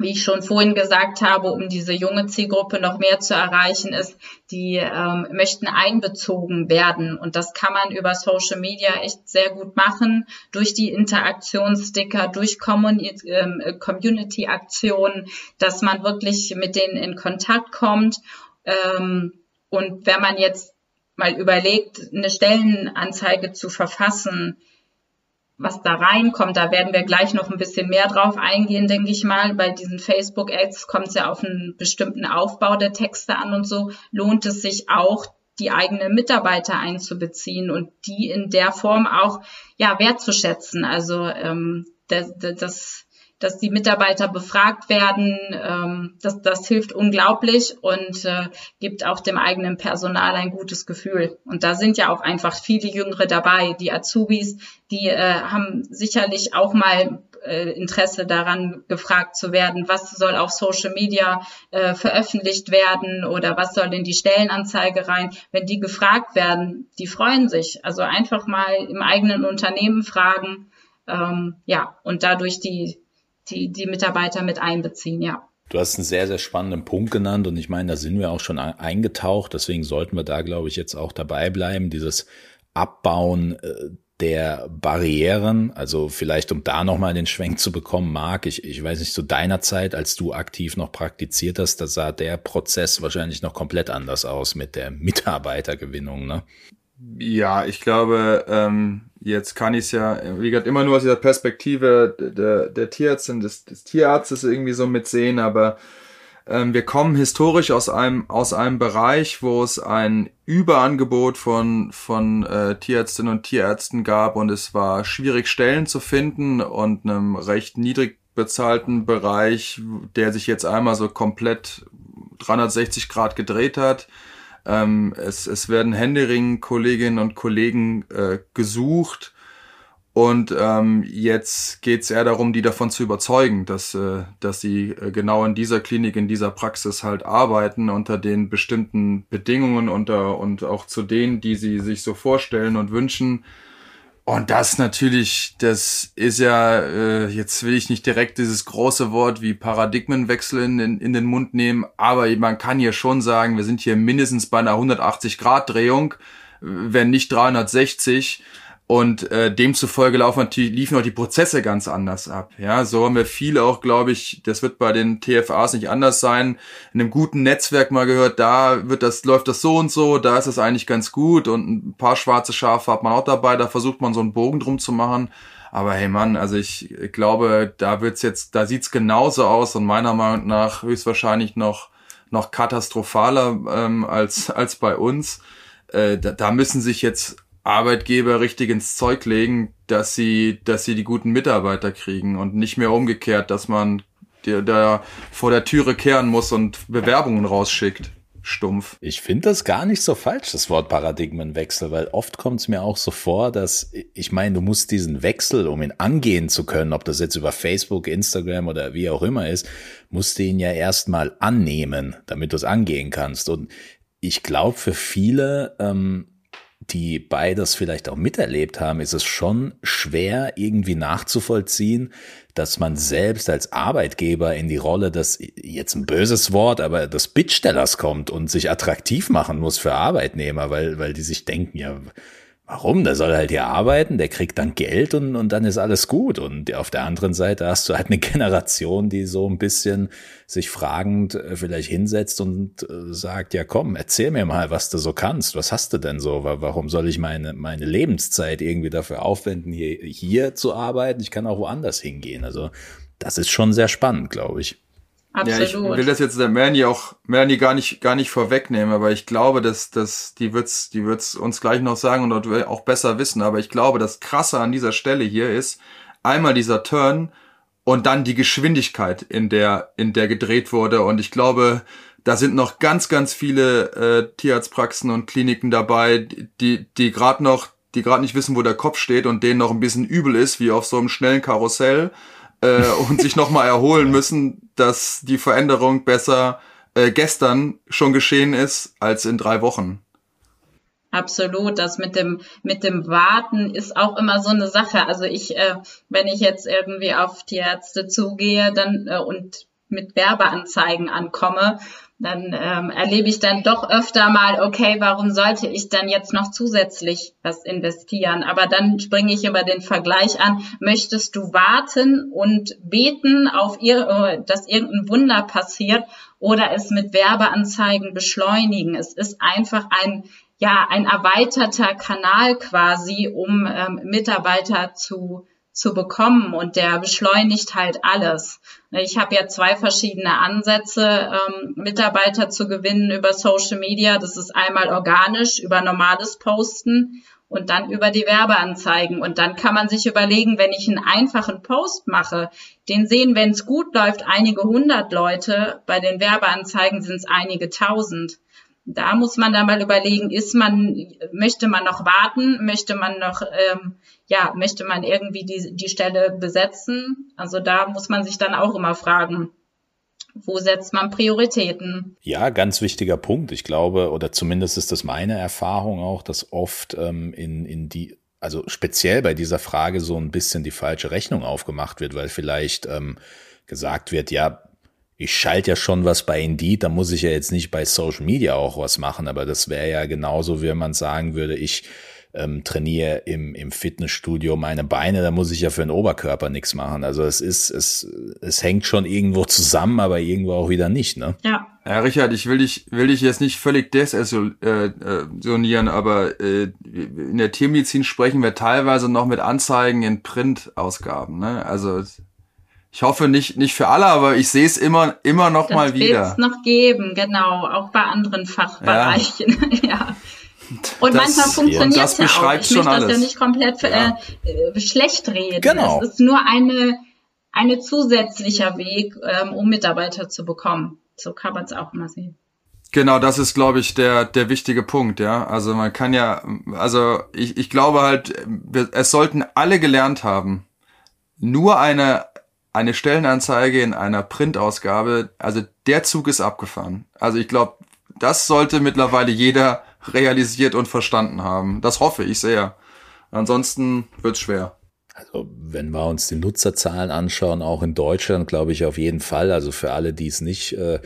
wie ich schon vorhin gesagt habe, um diese junge Zielgruppe noch mehr zu erreichen, ist, die ähm, möchten einbezogen werden. Und das kann man über Social Media echt sehr gut machen, durch die Interaktionssticker, durch ähm, Community-Aktionen, dass man wirklich mit denen in Kontakt kommt. Ähm, und wenn man jetzt mal überlegt, eine Stellenanzeige zu verfassen, was da reinkommt. Da werden wir gleich noch ein bisschen mehr drauf eingehen, denke ich mal. Bei diesen Facebook-Ads kommt es ja auf einen bestimmten Aufbau der Texte an und so. Lohnt es sich auch, die eigenen Mitarbeiter einzubeziehen und die in der Form auch ja wertzuschätzen. Also ähm, das, das dass die Mitarbeiter befragt werden. Ähm, das, das hilft unglaublich und äh, gibt auch dem eigenen Personal ein gutes Gefühl. Und da sind ja auch einfach viele Jüngere dabei. Die Azubis, die äh, haben sicherlich auch mal äh, Interesse daran, gefragt zu werden, was soll auf Social Media äh, veröffentlicht werden oder was soll in die Stellenanzeige rein. Wenn die gefragt werden, die freuen sich. Also einfach mal im eigenen Unternehmen fragen. Ähm, ja, und dadurch die, die, die Mitarbeiter mit einbeziehen, ja. Du hast einen sehr, sehr spannenden Punkt genannt und ich meine, da sind wir auch schon eingetaucht. Deswegen sollten wir da, glaube ich, jetzt auch dabei bleiben. Dieses Abbauen äh, der Barrieren, also vielleicht um da nochmal den Schwenk zu bekommen, Marc, ich, ich weiß nicht, zu deiner Zeit, als du aktiv noch praktiziert hast, da sah der Prozess wahrscheinlich noch komplett anders aus mit der Mitarbeitergewinnung, ne? Ja, ich glaube, ähm, jetzt kann ich es ja, wie gesagt, immer nur aus dieser Perspektive der, der Tierärztin, des, des Tierarztes irgendwie so mitsehen, aber ähm, wir kommen historisch aus einem, aus einem Bereich, wo es ein Überangebot von, von äh, Tierärztinnen und Tierärzten gab und es war schwierig, Stellen zu finden und einem recht niedrig bezahlten Bereich, der sich jetzt einmal so komplett 360 Grad gedreht hat ähm, es, es werden Händering Kolleginnen und Kollegen äh, gesucht. Und ähm, jetzt geht es eher darum, die davon zu überzeugen, dass, äh, dass sie äh, genau in dieser Klinik, in dieser Praxis halt arbeiten, unter den bestimmten Bedingungen unter, und auch zu denen, die sie sich so vorstellen und wünschen. Und das natürlich, das ist ja, äh, jetzt will ich nicht direkt dieses große Wort wie Paradigmenwechsel in, in den Mund nehmen, aber man kann hier schon sagen, wir sind hier mindestens bei einer 180-Grad-Drehung, wenn nicht 360. Und äh, demzufolge laufen natürlich, liefen auch die Prozesse ganz anders ab. Ja, so haben wir viele auch, glaube ich, das wird bei den TFAs nicht anders sein, in einem guten Netzwerk mal gehört, da wird das, läuft das so und so, da ist es eigentlich ganz gut und ein paar schwarze Schafe hat man auch dabei, da versucht man so einen Bogen drum zu machen. Aber hey Mann, also ich glaube, da wird's jetzt, da sieht's genauso aus und meiner Meinung nach höchstwahrscheinlich noch, noch katastrophaler ähm, als, als bei uns. Äh, da, da müssen sich jetzt Arbeitgeber richtig ins Zeug legen, dass sie, dass sie die guten Mitarbeiter kriegen und nicht mehr umgekehrt, dass man der, der vor der Türe kehren muss und Bewerbungen rausschickt. Stumpf. Ich finde das gar nicht so falsch, das Wort Paradigmenwechsel, weil oft kommt es mir auch so vor, dass ich meine, du musst diesen Wechsel, um ihn angehen zu können, ob das jetzt über Facebook, Instagram oder wie auch immer ist, musst du ihn ja erstmal annehmen, damit du es angehen kannst. Und ich glaube, für viele ähm, die beides vielleicht auch miterlebt haben, ist es schon schwer irgendwie nachzuvollziehen, dass man selbst als Arbeitgeber in die Rolle des, jetzt ein böses Wort, aber des Bittstellers kommt und sich attraktiv machen muss für Arbeitnehmer, weil, weil die sich denken, ja, Warum? Der soll halt hier arbeiten, der kriegt dann Geld und, und dann ist alles gut. Und auf der anderen Seite hast du halt eine Generation, die so ein bisschen sich fragend äh, vielleicht hinsetzt und äh, sagt, ja komm, erzähl mir mal, was du so kannst. Was hast du denn so? Warum soll ich meine, meine Lebenszeit irgendwie dafür aufwenden, hier, hier zu arbeiten? Ich kann auch woanders hingehen. Also das ist schon sehr spannend, glaube ich. Absolut. Ja, ich will das jetzt der Melanie auch, Melanie gar nicht, gar nicht vorwegnehmen, aber ich glaube, dass, dass die wird's, die wird's uns gleich noch sagen und auch besser wissen, aber ich glaube, das Krasse an dieser Stelle hier ist, einmal dieser Turn und dann die Geschwindigkeit, in der, in der gedreht wurde. Und ich glaube, da sind noch ganz, ganz viele äh, Tierarztpraxen und Kliniken dabei, die, die gerade noch, die gerade nicht wissen, wo der Kopf steht und denen noch ein bisschen übel ist, wie auf so einem schnellen Karussell äh, und sich nochmal erholen müssen, dass die Veränderung besser äh, gestern schon geschehen ist als in drei Wochen. Absolut, das mit dem mit dem Warten ist auch immer so eine Sache. Also ich, äh, wenn ich jetzt irgendwie auf die Ärzte zugehe, dann äh, und mit Werbeanzeigen ankomme, dann ähm, erlebe ich dann doch öfter mal, okay, warum sollte ich dann jetzt noch zusätzlich was investieren? Aber dann springe ich über den Vergleich an, möchtest du warten und beten auf ihr, dass irgendein Wunder passiert oder es mit Werbeanzeigen beschleunigen? Es ist einfach ein ja ein erweiterter Kanal quasi, um ähm, Mitarbeiter zu zu bekommen und der beschleunigt halt alles. Ich habe ja zwei verschiedene Ansätze, ähm, Mitarbeiter zu gewinnen über Social Media. Das ist einmal organisch über normales Posten und dann über die Werbeanzeigen. Und dann kann man sich überlegen, wenn ich einen einfachen Post mache, den sehen, wenn es gut läuft, einige hundert Leute. Bei den Werbeanzeigen sind es einige tausend da muss man dann mal überlegen, ist man, möchte man noch warten, möchte man noch, ähm, ja, möchte man irgendwie die, die Stelle besetzen? Also da muss man sich dann auch immer fragen, wo setzt man Prioritäten? Ja, ganz wichtiger Punkt. Ich glaube, oder zumindest ist das meine Erfahrung auch, dass oft ähm, in, in die, also speziell bei dieser Frage so ein bisschen die falsche Rechnung aufgemacht wird, weil vielleicht ähm, gesagt wird, ja, ich schalte ja schon was bei Indeed, da muss ich ja jetzt nicht bei Social Media auch was machen, aber das wäre ja genauso, wie man sagen würde, ich ähm, trainiere im, im Fitnessstudio meine Beine, da muss ich ja für den Oberkörper nichts machen. Also es ist, es, es hängt schon irgendwo zusammen, aber irgendwo auch wieder nicht, ne? Ja. Ja, Richard, ich will dich, will dich jetzt nicht völlig desessonieren, aber äh, in der Tiermedizin sprechen wir teilweise noch mit Anzeigen in Printausgaben, ne? Also ich hoffe nicht, nicht für alle, aber ich sehe es immer, immer noch das mal wieder. Das noch geben, genau, auch bei anderen Fachbereichen, ja. ja. Und das, manchmal funktioniert ja, das ja auch. Ich möchte das ja nicht komplett ja. Äh, äh, schlecht reden. Genau. Es ist nur eine, eine zusätzlicher Weg, ähm, um Mitarbeiter zu bekommen. So kann man es auch mal sehen. Genau, das ist, glaube ich, der, der wichtige Punkt, ja. Also man kann ja, also ich, ich glaube halt, es sollten alle gelernt haben, nur eine eine Stellenanzeige in einer Printausgabe, also der Zug ist abgefahren. Also ich glaube, das sollte mittlerweile jeder realisiert und verstanden haben. Das hoffe ich sehr. Ansonsten wird's schwer. Also wenn wir uns die Nutzerzahlen anschauen, auch in Deutschland, glaube ich auf jeden Fall. Also für alle, die es nicht äh,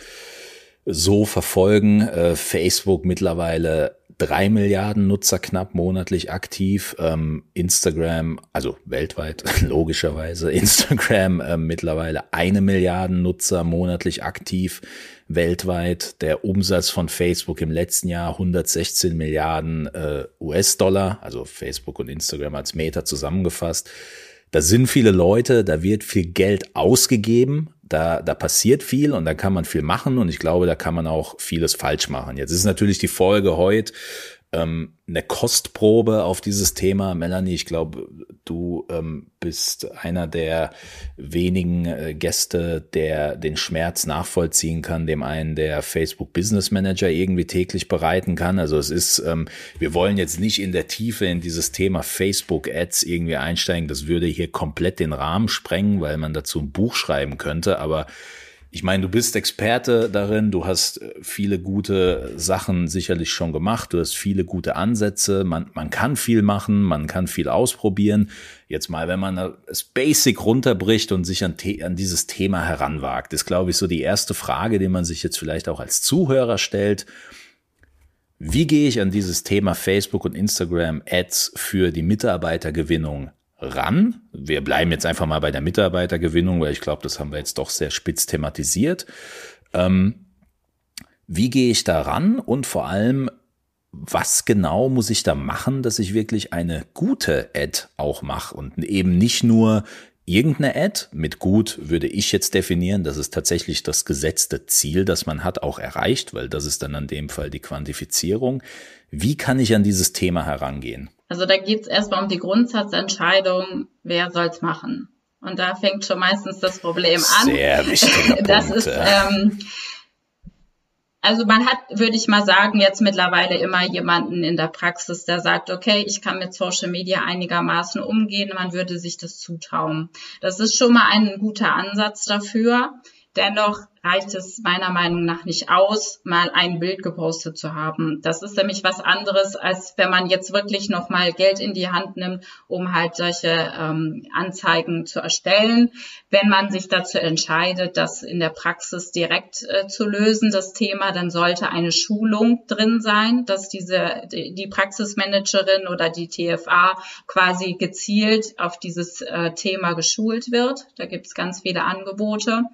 so verfolgen, äh, Facebook mittlerweile drei Milliarden Nutzer knapp monatlich aktiv. Ähm, Instagram, also weltweit logischerweise, Instagram äh, mittlerweile eine Milliarden Nutzer monatlich aktiv weltweit. Der Umsatz von Facebook im letzten Jahr 116 Milliarden äh, US-Dollar, also Facebook und Instagram als Meta zusammengefasst. Da sind viele Leute, da wird viel Geld ausgegeben, da, da passiert viel und da kann man viel machen und ich glaube, da kann man auch vieles falsch machen. Jetzt ist natürlich die Folge heute, ähm, eine Kostprobe auf dieses Thema. Melanie, ich glaube, du ähm, bist einer der wenigen äh, Gäste, der den Schmerz nachvollziehen kann, dem einen der Facebook Business Manager irgendwie täglich bereiten kann. Also es ist, ähm, wir wollen jetzt nicht in der Tiefe in dieses Thema Facebook Ads irgendwie einsteigen. Das würde hier komplett den Rahmen sprengen, weil man dazu ein Buch schreiben könnte. Aber ich meine, du bist Experte darin, du hast äh, viele gute Sachen sicherlich schon gemacht, du hast viele gute Ansätze, man, man kann viel machen, man kann viel ausprobieren. Jetzt mal, wenn man es basic runterbricht und sich an, an dieses Thema heranwagt, ist, glaube ich, so die erste Frage, die man sich jetzt vielleicht auch als Zuhörer stellt. Wie gehe ich an dieses Thema Facebook und Instagram Ads für die Mitarbeitergewinnung ran. Wir bleiben jetzt einfach mal bei der Mitarbeitergewinnung, weil ich glaube, das haben wir jetzt doch sehr spitz thematisiert. Ähm, wie gehe ich da ran und vor allem, was genau muss ich da machen, dass ich wirklich eine gute Ad auch mache und eben nicht nur irgendeine Ad mit gut würde ich jetzt definieren, dass es tatsächlich das gesetzte Ziel, das man hat, auch erreicht, weil das ist dann in dem Fall die Quantifizierung. Wie kann ich an dieses Thema herangehen? Also da geht es erstmal um die Grundsatzentscheidung, wer soll's machen. Und da fängt schon meistens das Problem an. Sehr wichtig. das ist, ähm, also man hat, würde ich mal sagen, jetzt mittlerweile immer jemanden in der Praxis, der sagt, okay, ich kann mit Social Media einigermaßen umgehen, man würde sich das zutrauen. Das ist schon mal ein guter Ansatz dafür. Dennoch reicht es meiner Meinung nach nicht aus, mal ein Bild gepostet zu haben. Das ist nämlich was anderes, als wenn man jetzt wirklich noch mal Geld in die Hand nimmt, um halt solche ähm, Anzeigen zu erstellen. Wenn man sich dazu entscheidet, das in der Praxis direkt äh, zu lösen, das Thema, dann sollte eine Schulung drin sein, dass diese die Praxismanagerin oder die TFA quasi gezielt auf dieses äh, Thema geschult wird. Da gibt es ganz viele Angebote.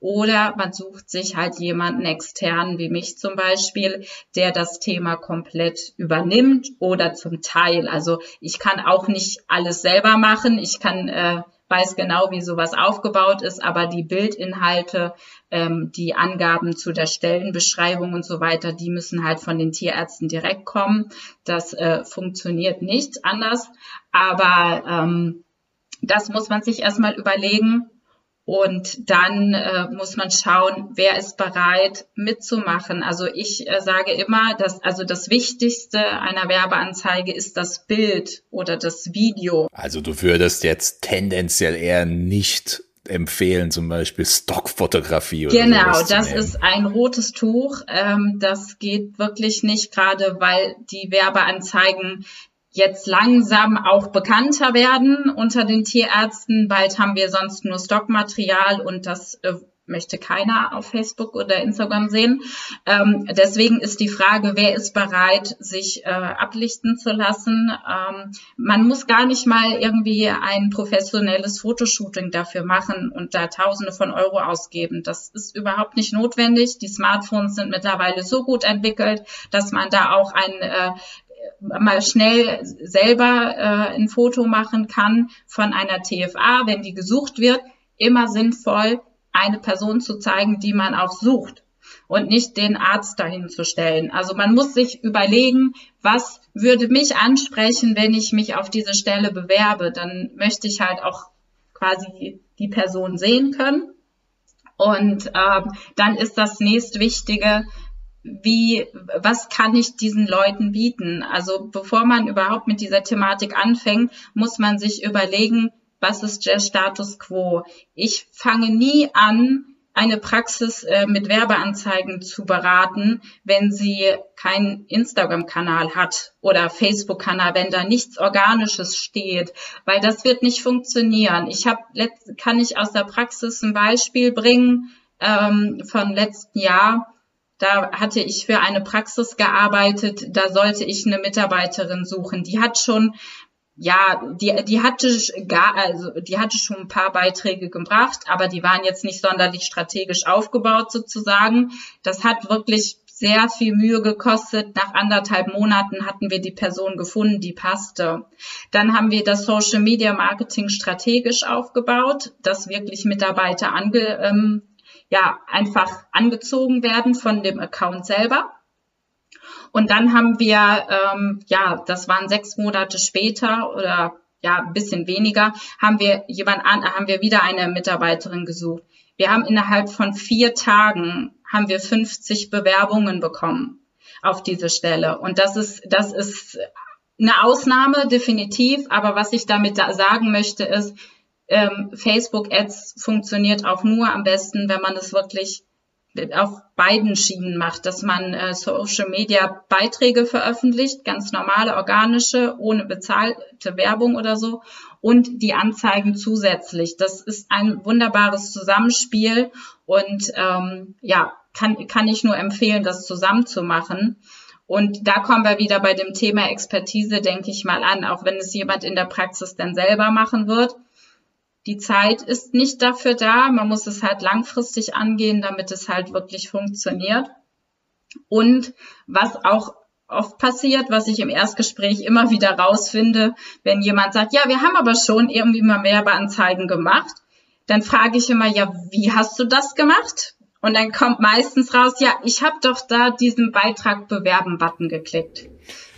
Oder man sucht sich halt jemanden extern wie mich zum Beispiel, der das Thema komplett übernimmt oder zum Teil. Also ich kann auch nicht alles selber machen. Ich kann äh, weiß genau, wie sowas aufgebaut ist, aber die Bildinhalte, ähm, die Angaben zu der Stellenbeschreibung und so weiter, die müssen halt von den Tierärzten direkt kommen. Das äh, funktioniert nicht anders, aber ähm, das muss man sich erstmal überlegen und dann äh, muss man schauen, wer ist bereit mitzumachen. Also ich äh, sage immer, dass also das Wichtigste einer Werbeanzeige ist das Bild oder das Video. Also du würdest jetzt tendenziell eher nicht empfehlen, zum Beispiel Stockfotografie oder Genau, das ist ein rotes Tuch. Ähm, das geht wirklich nicht, gerade weil die Werbeanzeigen jetzt langsam auch bekannter werden unter den Tierärzten. Bald haben wir sonst nur Stockmaterial und das äh, möchte keiner auf Facebook oder Instagram sehen. Ähm, deswegen ist die Frage, wer ist bereit, sich äh, ablichten zu lassen. Ähm, man muss gar nicht mal irgendwie ein professionelles Fotoshooting dafür machen und da Tausende von Euro ausgeben. Das ist überhaupt nicht notwendig. Die Smartphones sind mittlerweile so gut entwickelt, dass man da auch ein äh, mal schnell selber äh, ein Foto machen kann von einer TFA, wenn die gesucht wird, immer sinnvoll, eine Person zu zeigen, die man auch sucht und nicht den Arzt dahin zu stellen. Also man muss sich überlegen, was würde mich ansprechen, wenn ich mich auf diese Stelle bewerbe. Dann möchte ich halt auch quasi die Person sehen können. Und ähm, dann ist das nächstwichtige, wie, was kann ich diesen Leuten bieten? Also bevor man überhaupt mit dieser Thematik anfängt, muss man sich überlegen, was ist der Status quo? Ich fange nie an, eine Praxis äh, mit Werbeanzeigen zu beraten, wenn sie keinen Instagram-Kanal hat oder Facebook-Kanal, wenn da nichts Organisches steht, weil das wird nicht funktionieren. Ich habe, kann ich aus der Praxis ein Beispiel bringen ähm, von letzten Jahr da hatte ich für eine Praxis gearbeitet, da sollte ich eine Mitarbeiterin suchen. Die hat schon, ja, die, die hatte gar, also die hatte schon ein paar Beiträge gebracht, aber die waren jetzt nicht sonderlich strategisch aufgebaut sozusagen. Das hat wirklich sehr viel Mühe gekostet. Nach anderthalb Monaten hatten wir die Person gefunden, die passte. Dann haben wir das Social Media Marketing strategisch aufgebaut, dass wirklich Mitarbeiter ange, ähm, ja einfach angezogen werden von dem Account selber. Und dann haben wir, ähm, ja, das waren sechs Monate später oder ja, ein bisschen weniger, haben wir jemand an, haben wir wieder eine Mitarbeiterin gesucht. Wir haben innerhalb von vier Tagen haben wir 50 Bewerbungen bekommen auf diese Stelle. Und das ist, das ist eine Ausnahme, definitiv. Aber was ich damit sagen möchte, ist, ähm, Facebook Ads funktioniert auch nur am besten, wenn man es wirklich auf beiden Schienen macht, dass man äh, Social Media Beiträge veröffentlicht, ganz normale, organische, ohne bezahlte Werbung oder so, und die Anzeigen zusätzlich. Das ist ein wunderbares Zusammenspiel und ähm, ja, kann, kann ich nur empfehlen, das zusammen zu machen. Und da kommen wir wieder bei dem Thema Expertise, denke ich mal an, auch wenn es jemand in der Praxis dann selber machen wird die Zeit ist nicht dafür da. Man muss es halt langfristig angehen, damit es halt wirklich funktioniert. Und was auch oft passiert, was ich im Erstgespräch immer wieder rausfinde, wenn jemand sagt, ja, wir haben aber schon irgendwie mal Werbeanzeigen gemacht, dann frage ich immer, ja, wie hast du das gemacht? Und dann kommt meistens raus, ja, ich habe doch da diesen Beitrag bewerben Button geklickt.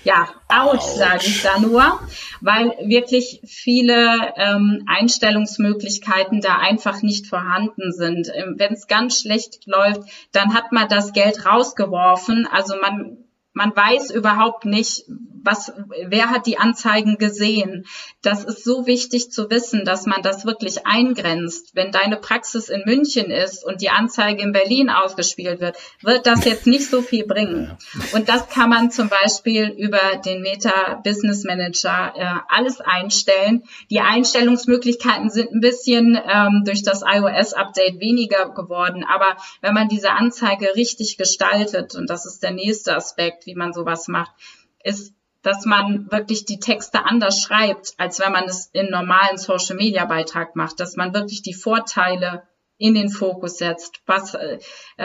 Ja, ouch, sage ich da nur, weil wirklich viele ähm, Einstellungsmöglichkeiten da einfach nicht vorhanden sind. Ähm, Wenn es ganz schlecht läuft, dann hat man das Geld rausgeworfen. Also man Man weiß überhaupt nicht, was, wer hat die Anzeigen gesehen. Das ist so wichtig zu wissen, dass man das wirklich eingrenzt. Wenn deine Praxis in München ist und die Anzeige in Berlin ausgespielt wird, wird das jetzt nicht so viel bringen. Und das kann man zum Beispiel über den Meta Business Manager äh, alles einstellen. Die Einstellungsmöglichkeiten sind ein bisschen ähm, durch das iOS-Update weniger geworden, aber wenn man diese Anzeige richtig gestaltet, und das ist der nächste Aspekt, wie man sowas macht, ist dass man wirklich die Texte anders schreibt, als wenn man es in normalen Social Media Beitrag macht, dass man wirklich die Vorteile in den Fokus setzt. Was, äh,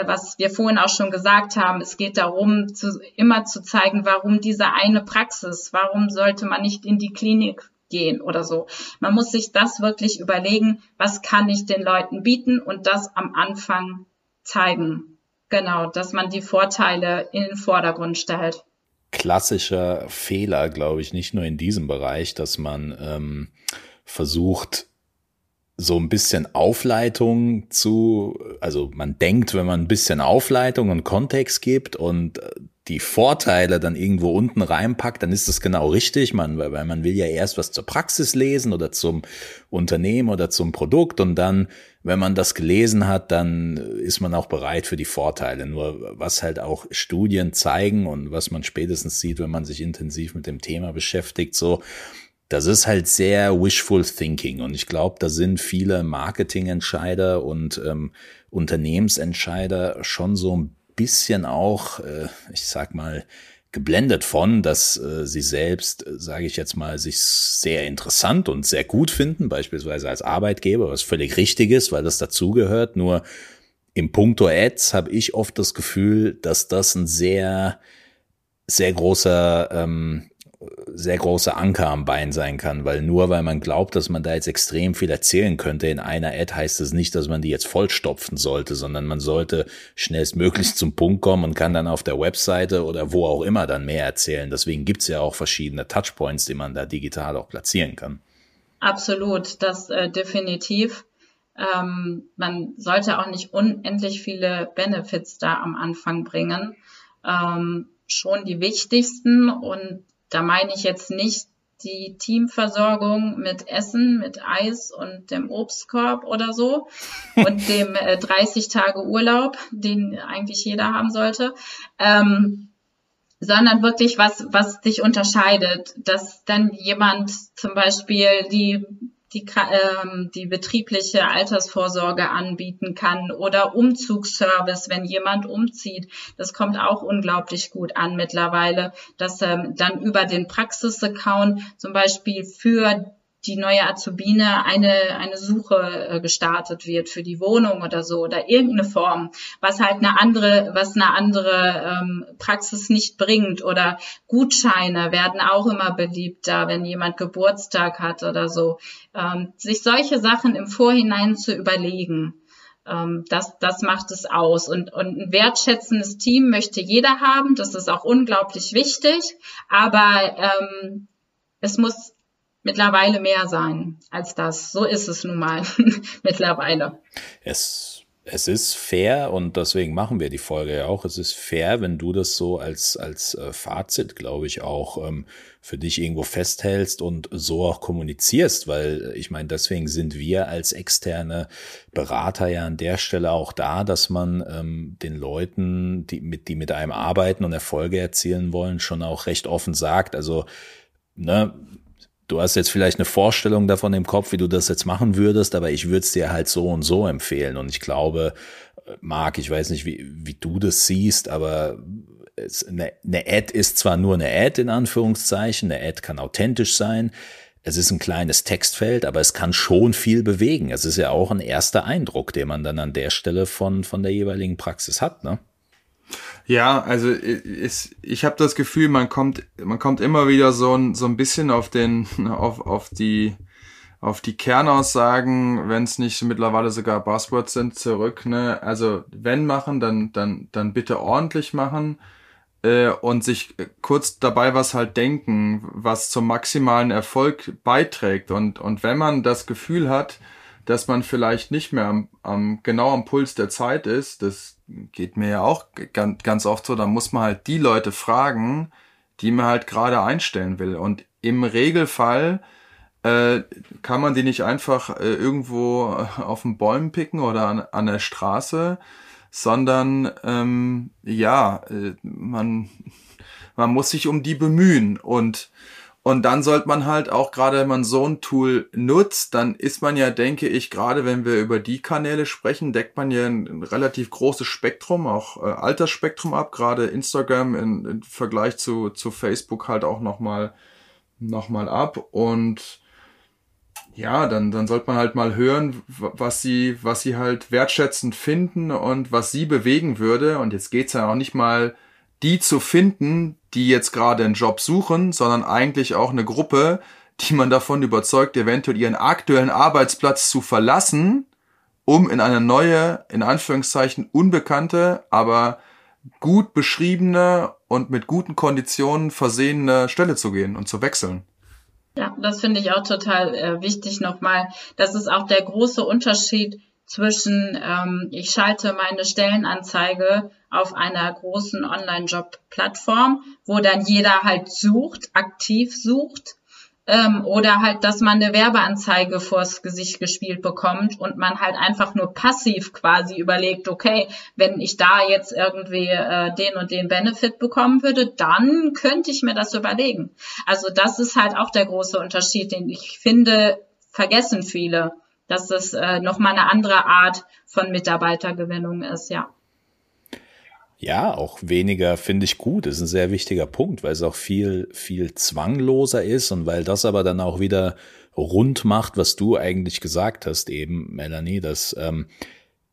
was wir vorhin auch schon gesagt haben, es geht darum, zu, immer zu zeigen, warum diese eine Praxis, warum sollte man nicht in die Klinik gehen oder so. Man muss sich das wirklich überlegen, was kann ich den Leuten bieten und das am Anfang zeigen. Genau, dass man die Vorteile in den Vordergrund stellt. Klassischer Fehler, glaube ich, nicht nur in diesem Bereich, dass man ähm, versucht, so ein bisschen Aufleitung zu, also man denkt, wenn man ein bisschen Aufleitung und Kontext gibt und äh, die Vorteile dann irgendwo unten reinpackt, dann ist das genau richtig, man, weil man will ja erst was zur Praxis lesen oder zum Unternehmen oder zum Produkt und dann, wenn man das gelesen hat, dann ist man auch bereit für die Vorteile. Nur was halt auch Studien zeigen und was man spätestens sieht, wenn man sich intensiv mit dem Thema beschäftigt, so, das ist halt sehr wishful thinking und ich glaube, da sind viele Marketingentscheider und ähm, Unternehmensentscheider schon so ein bisschen auch, äh, ich sag mal, geblendet von, dass äh, sie selbst, äh, sage ich jetzt mal, sich sehr interessant und sehr gut finden, beispielsweise als Arbeitgeber, was völlig richtig ist, weil das dazugehört. Nur im Punkto Ads habe ich oft das Gefühl, dass das ein sehr, sehr großer ähm, sehr großer Anker am Bein sein kann, weil nur weil man glaubt, dass man da jetzt extrem viel erzählen könnte in einer Ad, heißt es das nicht, dass man die jetzt vollstopfen sollte, sondern man sollte schnellstmöglich zum Punkt kommen und kann dann auf der Webseite oder wo auch immer dann mehr erzählen. Deswegen gibt's ja auch verschiedene Touchpoints, die man da digital auch platzieren kann. Absolut, das äh, definitiv. Ähm, man sollte auch nicht unendlich viele Benefits da am Anfang bringen. Ähm, schon die wichtigsten und da meine ich jetzt nicht die Teamversorgung mit Essen, mit Eis und dem Obstkorb oder so und dem äh, 30 Tage Urlaub, den eigentlich jeder haben sollte, ähm, sondern wirklich was, was dich unterscheidet, dass dann jemand zum Beispiel die die, ähm, die betriebliche Altersvorsorge anbieten kann oder Umzugsservice, wenn jemand umzieht. Das kommt auch unglaublich gut an mittlerweile, dass ähm, dann über den Praxis-Account zum Beispiel für die neue Azubine eine, eine Suche äh, gestartet wird für die Wohnung oder so oder irgendeine Form, was halt eine andere, was eine andere ähm, Praxis nicht bringt oder Gutscheine werden auch immer beliebter, wenn jemand Geburtstag hat oder so. Ähm, sich solche Sachen im Vorhinein zu überlegen, ähm, das, das macht es aus. Und, und ein wertschätzendes Team möchte jeder haben. Das ist auch unglaublich wichtig. Aber ähm, es muss mittlerweile mehr sein als das. So ist es nun mal mittlerweile. Es, es ist fair und deswegen machen wir die Folge ja auch. Es ist fair, wenn du das so als, als äh, Fazit, glaube ich, auch ähm, für dich irgendwo festhältst und so auch kommunizierst, weil ich meine, deswegen sind wir als externe Berater ja an der Stelle auch da, dass man ähm, den Leuten, die mit, die mit einem arbeiten und Erfolge erzielen wollen, schon auch recht offen sagt. Also, ne, du hast jetzt vielleicht eine Vorstellung davon im Kopf, wie du das jetzt machen würdest, aber ich würde es dir halt so und so empfehlen. Und ich glaube, Marc, ich weiß nicht, wie, wie du das siehst, aber es, eine, eine Ad ist zwar nur eine Ad in Anführungszeichen, eine Ad kann authentisch sein, es ist ein kleines Textfeld, aber es kann schon viel bewegen. Es ist ja auch ein erster Eindruck, den man dann an der Stelle von, von der jeweiligen Praxis hat, ne? Ja, also ich, ich habe das Gefühl, man kommt, man kommt immer wieder so ein, so ein bisschen auf den, auf, auf die, auf die Kernaussagen, wenn es nicht mittlerweile sogar Buzzwords sind, zurück. Ne? Also wenn machen, dann, dann, dann bitte ordentlich machen äh, und sich kurz dabei was halt denken, was zum maximalen Erfolg beiträgt. Und, und wenn man das Gefühl hat, dass man vielleicht nicht mehr am, am genau am Puls der Zeit ist. Das geht mir ja auch ganz, ganz oft so. Da muss man halt die Leute fragen, die man halt gerade einstellen will. Und im Regelfall äh, kann man die nicht einfach äh, irgendwo auf den Bäumen picken oder an, an der Straße, sondern ähm, ja, äh, man, man muss sich um die bemühen und und dann sollte man halt auch, gerade wenn man so ein Tool nutzt, dann ist man ja, denke ich, gerade wenn wir über die Kanäle sprechen, deckt man ja ein, ein relativ großes Spektrum, auch äh, Altersspektrum ab, gerade Instagram in, in Vergleich zu, zu Facebook halt auch nochmal noch mal ab. Und ja, dann, dann sollte man halt mal hören, was sie, was sie halt wertschätzend finden und was sie bewegen würde. Und jetzt geht's ja auch nicht mal die zu finden, die jetzt gerade einen Job suchen, sondern eigentlich auch eine Gruppe, die man davon überzeugt, eventuell ihren aktuellen Arbeitsplatz zu verlassen, um in eine neue, in Anführungszeichen unbekannte, aber gut beschriebene und mit guten Konditionen versehene Stelle zu gehen und zu wechseln. Ja, das finde ich auch total äh, wichtig nochmal. Das ist auch der große Unterschied zwischen, ähm, ich schalte meine Stellenanzeige auf einer großen Online-Job-Plattform, wo dann jeder halt sucht, aktiv sucht, ähm, oder halt, dass man eine Werbeanzeige vors Gesicht gespielt bekommt und man halt einfach nur passiv quasi überlegt, okay, wenn ich da jetzt irgendwie äh, den und den Benefit bekommen würde, dann könnte ich mir das überlegen. Also das ist halt auch der große Unterschied, den ich finde, vergessen viele dass das äh, nochmal eine andere Art von Mitarbeitergewinnung ist, ja. Ja, auch weniger finde ich gut. Das ist ein sehr wichtiger Punkt, weil es auch viel, viel zwangloser ist und weil das aber dann auch wieder rund macht, was du eigentlich gesagt hast, eben, Melanie, dass ähm,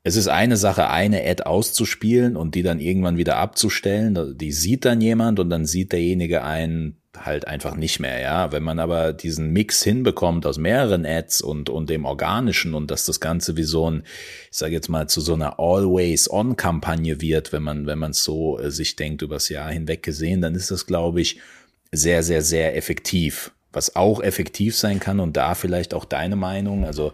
es ist eine Sache, eine Ad auszuspielen und die dann irgendwann wieder abzustellen. Die sieht dann jemand und dann sieht derjenige einen halt einfach nicht mehr, ja. Wenn man aber diesen Mix hinbekommt aus mehreren Ads und, und dem Organischen und dass das Ganze wie so ein, ich sage jetzt mal, zu so einer Always-On-Kampagne wird, wenn man, wenn man so äh, sich denkt, übers Jahr hinweg gesehen, dann ist das, glaube ich, sehr, sehr, sehr effektiv. Was auch effektiv sein kann und da vielleicht auch deine Meinung, also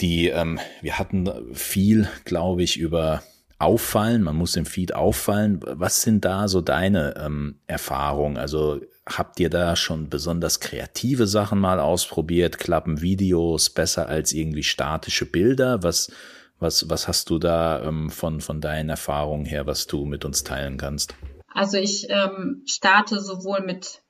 die, ähm, wir hatten viel, glaube ich, über auffallen, man muss im Feed auffallen. Was sind da so deine ähm, Erfahrungen? Also habt ihr da schon besonders kreative Sachen mal ausprobiert? Klappen Videos besser als irgendwie statische Bilder? Was, was, was hast du da ähm, von, von deinen Erfahrungen her, was du mit uns teilen kannst? Also ich ähm, starte sowohl mit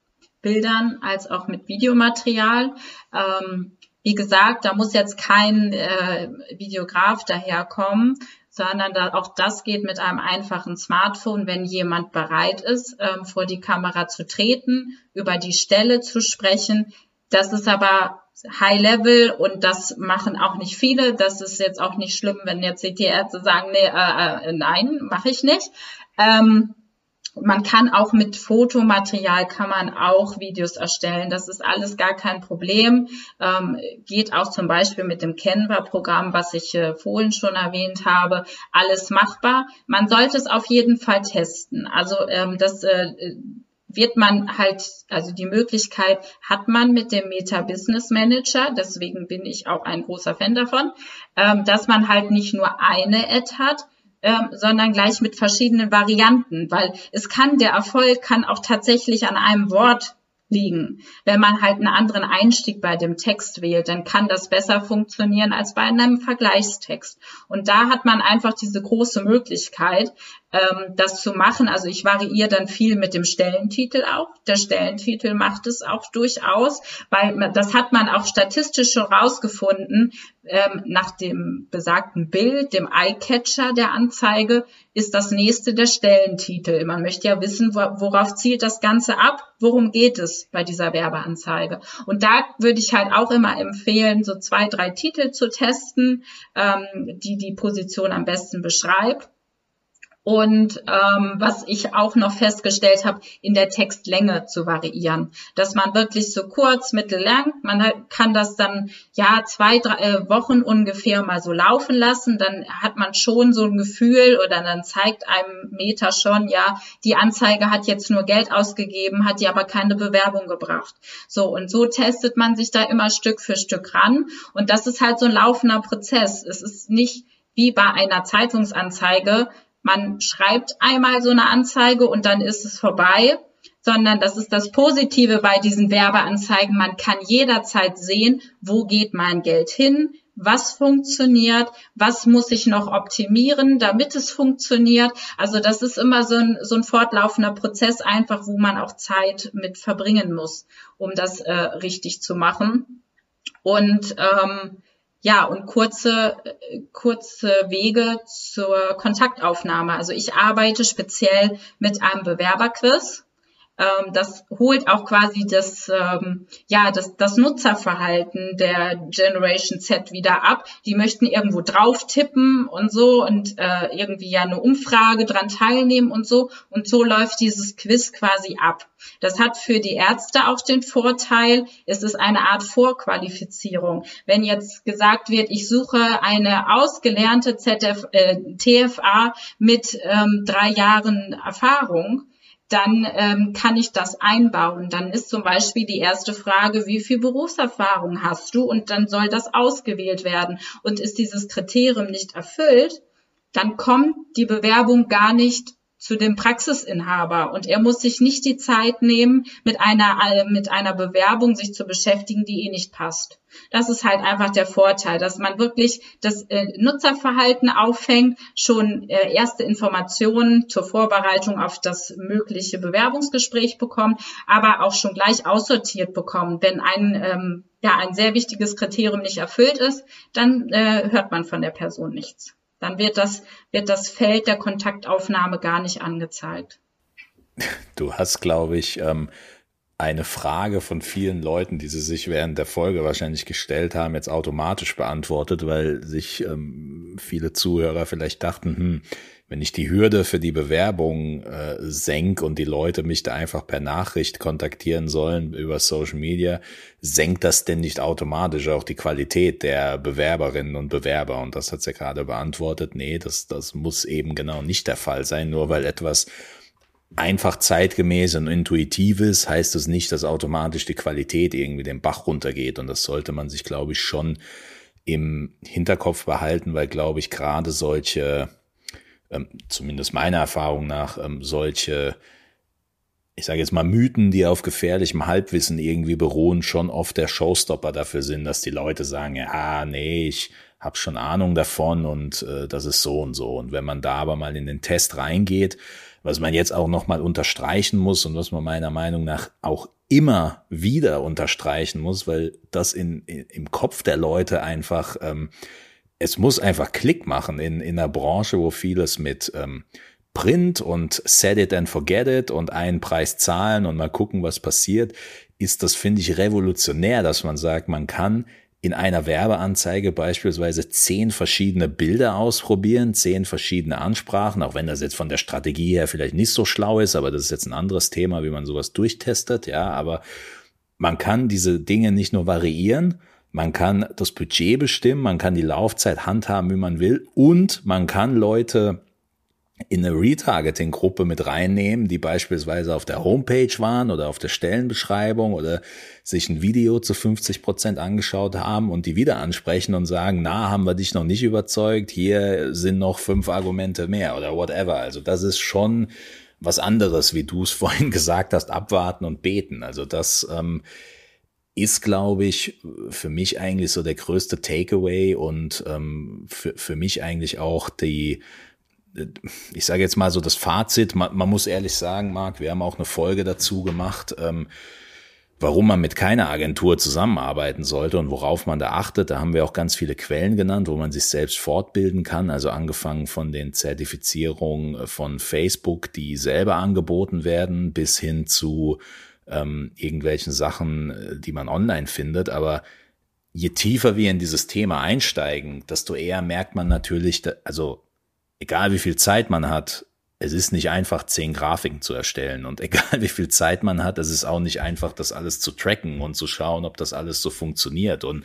Bildern als auch mit Videomaterial. Ähm, wie gesagt, da muss jetzt kein äh, Videograf daherkommen, sondern da, auch das geht mit einem einfachen Smartphone, wenn jemand bereit ist, ähm, vor die Kamera zu treten, über die Stelle zu sprechen. Das ist aber High Level und das machen auch nicht viele. Das ist jetzt auch nicht schlimm, wenn jetzt die Ärzte sagen, nee, äh, äh, nein, mache ich nicht. Ähm, man kann auch mit Fotomaterial kann man auch Videos erstellen. Das ist alles gar kein Problem. Ähm, geht auch zum Beispiel mit dem Canva-Programm, was ich äh, vorhin schon erwähnt habe. Alles machbar. Man sollte es auf jeden Fall testen. Also ähm, das äh, wird man halt, also die Möglichkeit hat man mit dem Meta Business Manager, deswegen bin ich auch ein großer Fan davon, ähm, dass man halt nicht nur eine Ad hat, ähm, sondern gleich mit verschiedenen Varianten, weil es kann, der Erfolg kann auch tatsächlich an einem Wort liegen. Wenn man halt einen anderen Einstieg bei dem Text wählt, dann kann das besser funktionieren als bei einem Vergleichstext. Und da hat man einfach diese große Möglichkeit, ähm, das zu machen. Also ich variiere dann viel mit dem Stellentitel auch. Der Stellentitel macht es auch durchaus, weil das hat man auch statistisch schon rausgefunden. Ähm, nach dem besagten Bild, dem Eyecatcher der Anzeige, ist das nächste der Stellentitel. Man möchte ja wissen, worauf zielt das Ganze ab, worum geht es bei dieser Werbeanzeige. Und da würde ich halt auch immer empfehlen, so zwei, drei Titel zu testen, ähm, die die Position am besten beschreibt und ähm, was ich auch noch festgestellt habe, in der Textlänge zu variieren. Dass man wirklich so kurz, mittellang, man kann das dann ja zwei, drei äh, Wochen ungefähr mal so laufen lassen, dann hat man schon so ein Gefühl oder dann zeigt einem Meta schon, ja, die Anzeige hat jetzt nur Geld ausgegeben, hat die aber keine Bewerbung gebracht. So, und so testet man sich da immer Stück für Stück ran. Und das ist halt so ein laufender Prozess. Es ist nicht wie bei einer Zeitungsanzeige, man schreibt einmal so eine Anzeige und dann ist es vorbei, sondern das ist das Positive bei diesen Werbeanzeigen. Man kann jederzeit sehen, wo geht mein Geld hin, was funktioniert, was muss ich noch optimieren, damit es funktioniert. Also das ist immer so ein, so ein fortlaufender Prozess einfach, wo man auch Zeit mit verbringen muss, um das äh, richtig zu machen. Und ähm, ja, und kurze, kurze Wege zur Kontaktaufnahme. Also ich arbeite speziell mit einem Bewerberquiz. Ähm, das holt auch quasi das, ähm, ja, das, das Nutzerverhalten der Generation Z wieder ab. Die möchten irgendwo drauf tippen und so und äh, irgendwie ja eine Umfrage dran teilnehmen und so. Und so läuft dieses Quiz quasi ab. Das hat für die Ärzte auch den Vorteil, es ist eine Art Vorqualifizierung. Wenn jetzt gesagt wird, ich suche eine ausgelernte ZF, äh, TFA mit ähm, drei Jahren Erfahrung, dann ähm, kann ich das einbauen. Dann ist zum Beispiel die erste Frage, wie viel Berufserfahrung hast du? Und dann soll das ausgewählt werden. Und ist dieses Kriterium nicht erfüllt, dann kommt die Bewerbung gar nicht zu dem Praxisinhaber und er muss sich nicht die Zeit nehmen, mit einer, äh, mit einer Bewerbung sich zu beschäftigen, die eh nicht passt. Das ist halt einfach der Vorteil, dass man wirklich das äh, Nutzerverhalten auffängt, schon äh, erste Informationen zur Vorbereitung auf das mögliche Bewerbungsgespräch bekommt, aber auch schon gleich aussortiert bekommt. Wenn ein, ähm, ja, ein sehr wichtiges Kriterium nicht erfüllt ist, dann äh, hört man von der Person nichts. Dann wird das, wird das Feld der Kontaktaufnahme gar nicht angezeigt. Du hast, glaube ich, ähm, eine Frage von vielen Leuten, die sie sich während der Folge wahrscheinlich gestellt haben, jetzt automatisch beantwortet, weil sich ähm, viele Zuhörer vielleicht dachten, hm, wenn ich die Hürde für die Bewerbung äh, senk und die Leute mich da einfach per Nachricht kontaktieren sollen über Social Media, senkt das denn nicht automatisch auch die Qualität der Bewerberinnen und Bewerber? Und das hat sie ja gerade beantwortet. Nee, das, das muss eben genau nicht der Fall sein, nur weil etwas einfach zeitgemäß und intuitiv ist, heißt das nicht, dass automatisch die Qualität irgendwie den Bach runtergeht. Und das sollte man sich, glaube ich, schon im Hinterkopf behalten, weil, glaube ich, gerade solche ähm, zumindest meiner Erfahrung nach, ähm, solche, ich sage jetzt mal, Mythen, die auf gefährlichem Halbwissen irgendwie beruhen, schon oft der Showstopper dafür sind, dass die Leute sagen, ja, nee, ich habe schon Ahnung davon und äh, das ist so und so. Und wenn man da aber mal in den Test reingeht, was man jetzt auch nochmal unterstreichen muss und was man meiner Meinung nach auch immer wieder unterstreichen muss, weil das in, in im Kopf der Leute einfach ähm, es muss einfach Klick machen in, in einer Branche, wo vieles mit ähm, Print und Set it and forget it und einen Preis zahlen und mal gucken, was passiert, ist das, finde ich, revolutionär, dass man sagt, man kann in einer Werbeanzeige beispielsweise zehn verschiedene Bilder ausprobieren, zehn verschiedene Ansprachen, auch wenn das jetzt von der Strategie her vielleicht nicht so schlau ist, aber das ist jetzt ein anderes Thema, wie man sowas durchtestet, ja, aber man kann diese Dinge nicht nur variieren, man kann das Budget bestimmen, man kann die Laufzeit handhaben, wie man will und man kann Leute in eine Retargeting-Gruppe mit reinnehmen, die beispielsweise auf der Homepage waren oder auf der Stellenbeschreibung oder sich ein Video zu 50 Prozent angeschaut haben und die wieder ansprechen und sagen, na, haben wir dich noch nicht überzeugt, hier sind noch fünf Argumente mehr oder whatever. Also das ist schon was anderes, wie du es vorhin gesagt hast, abwarten und beten. Also das ähm, ist, glaube ich, für mich eigentlich so der größte Takeaway und ähm, für, für mich eigentlich auch die, ich sage jetzt mal so das Fazit. Man, man, muss ehrlich sagen, Marc, wir haben auch eine Folge dazu gemacht, ähm, warum man mit keiner Agentur zusammenarbeiten sollte und worauf man da achtet. Da haben wir auch ganz viele Quellen genannt, wo man sich selbst fortbilden kann. Also angefangen von den Zertifizierungen von Facebook, die selber angeboten werden, bis hin zu ähm, irgendwelchen Sachen, äh, die man online findet. Aber je tiefer wir in dieses Thema einsteigen, desto eher merkt man natürlich, also egal wie viel Zeit man hat, es ist nicht einfach, zehn Grafiken zu erstellen. Und egal wie viel Zeit man hat, es ist auch nicht einfach, das alles zu tracken und zu schauen, ob das alles so funktioniert. Und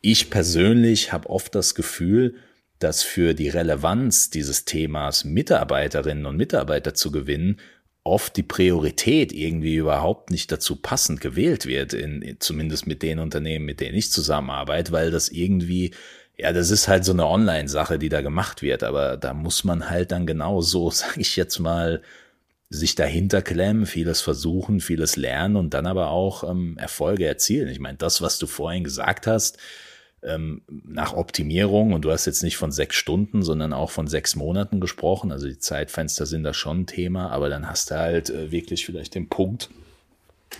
ich persönlich habe oft das Gefühl, dass für die Relevanz dieses Themas Mitarbeiterinnen und Mitarbeiter zu gewinnen, oft die Priorität irgendwie überhaupt nicht dazu passend gewählt wird, in, zumindest mit den Unternehmen, mit denen ich zusammenarbeite, weil das irgendwie ja, das ist halt so eine Online-Sache, die da gemacht wird, aber da muss man halt dann genau so, sag ich jetzt mal, sich dahinter klemmen, vieles versuchen, vieles lernen und dann aber auch ähm, Erfolge erzielen. Ich meine, das, was du vorhin gesagt hast, ähm, nach Optimierung, und du hast jetzt nicht von sechs Stunden, sondern auch von sechs Monaten gesprochen, also die Zeitfenster sind da schon ein Thema, aber dann hast du halt äh, wirklich vielleicht den Punkt,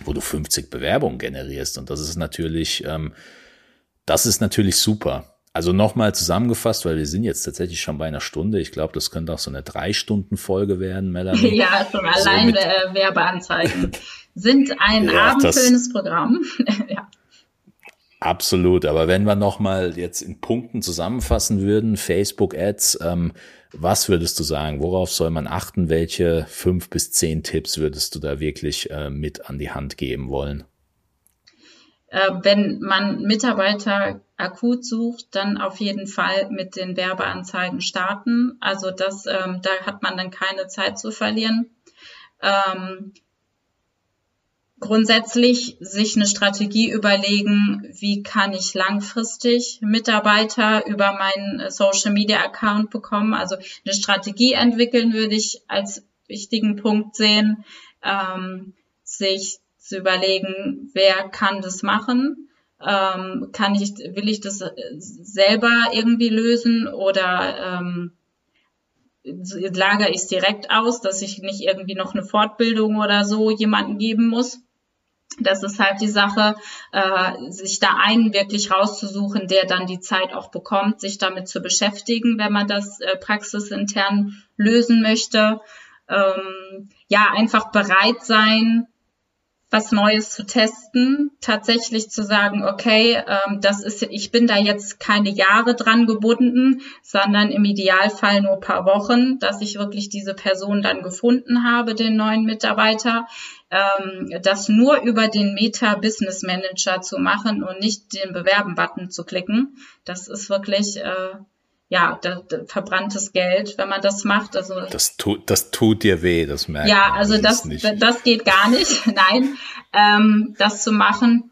wo du 50 Bewerbungen generierst und das ist natürlich, ähm, das ist natürlich super. Also nochmal zusammengefasst, weil wir sind jetzt tatsächlich schon bei einer Stunde. Ich glaube, das könnte auch so eine Drei-Stunden-Folge werden, Melanie. Ja, schon allein so äh, Werbeanzeigen sind ein ja, abendfüllendes Programm. ja. Absolut, aber wenn wir nochmal jetzt in Punkten zusammenfassen würden, Facebook-Ads, ähm, was würdest du sagen? Worauf soll man achten? Welche fünf bis zehn Tipps würdest du da wirklich äh, mit an die Hand geben wollen? Äh, wenn man Mitarbeiter akut sucht, dann auf jeden Fall mit den Werbeanzeigen starten. Also das, ähm, da hat man dann keine Zeit zu verlieren. Ähm, grundsätzlich sich eine Strategie überlegen, wie kann ich langfristig Mitarbeiter über meinen Social Media Account bekommen. Also eine Strategie entwickeln würde ich als wichtigen Punkt sehen, ähm, sich zu überlegen, wer kann das machen? Ähm, kann ich, will ich das selber irgendwie lösen oder ähm, lagere ich es direkt aus, dass ich nicht irgendwie noch eine Fortbildung oder so jemanden geben muss? Das ist halt die Sache, äh, sich da einen wirklich rauszusuchen, der dann die Zeit auch bekommt, sich damit zu beschäftigen, wenn man das äh, praxisintern lösen möchte. Ähm, ja, einfach bereit sein, was Neues zu testen, tatsächlich zu sagen, okay, ähm, das ist, ich bin da jetzt keine Jahre dran gebunden, sondern im Idealfall nur paar Wochen, dass ich wirklich diese Person dann gefunden habe, den neuen Mitarbeiter, ähm, das nur über den Meta Business Manager zu machen und nicht den Bewerben-Button zu klicken. Das ist wirklich äh, ja, da, da, verbranntes Geld, wenn man das macht. Also das tut, das tut dir weh, das merkt Ja, man, also das, das, das geht gar nicht. Nein, ähm, das zu machen.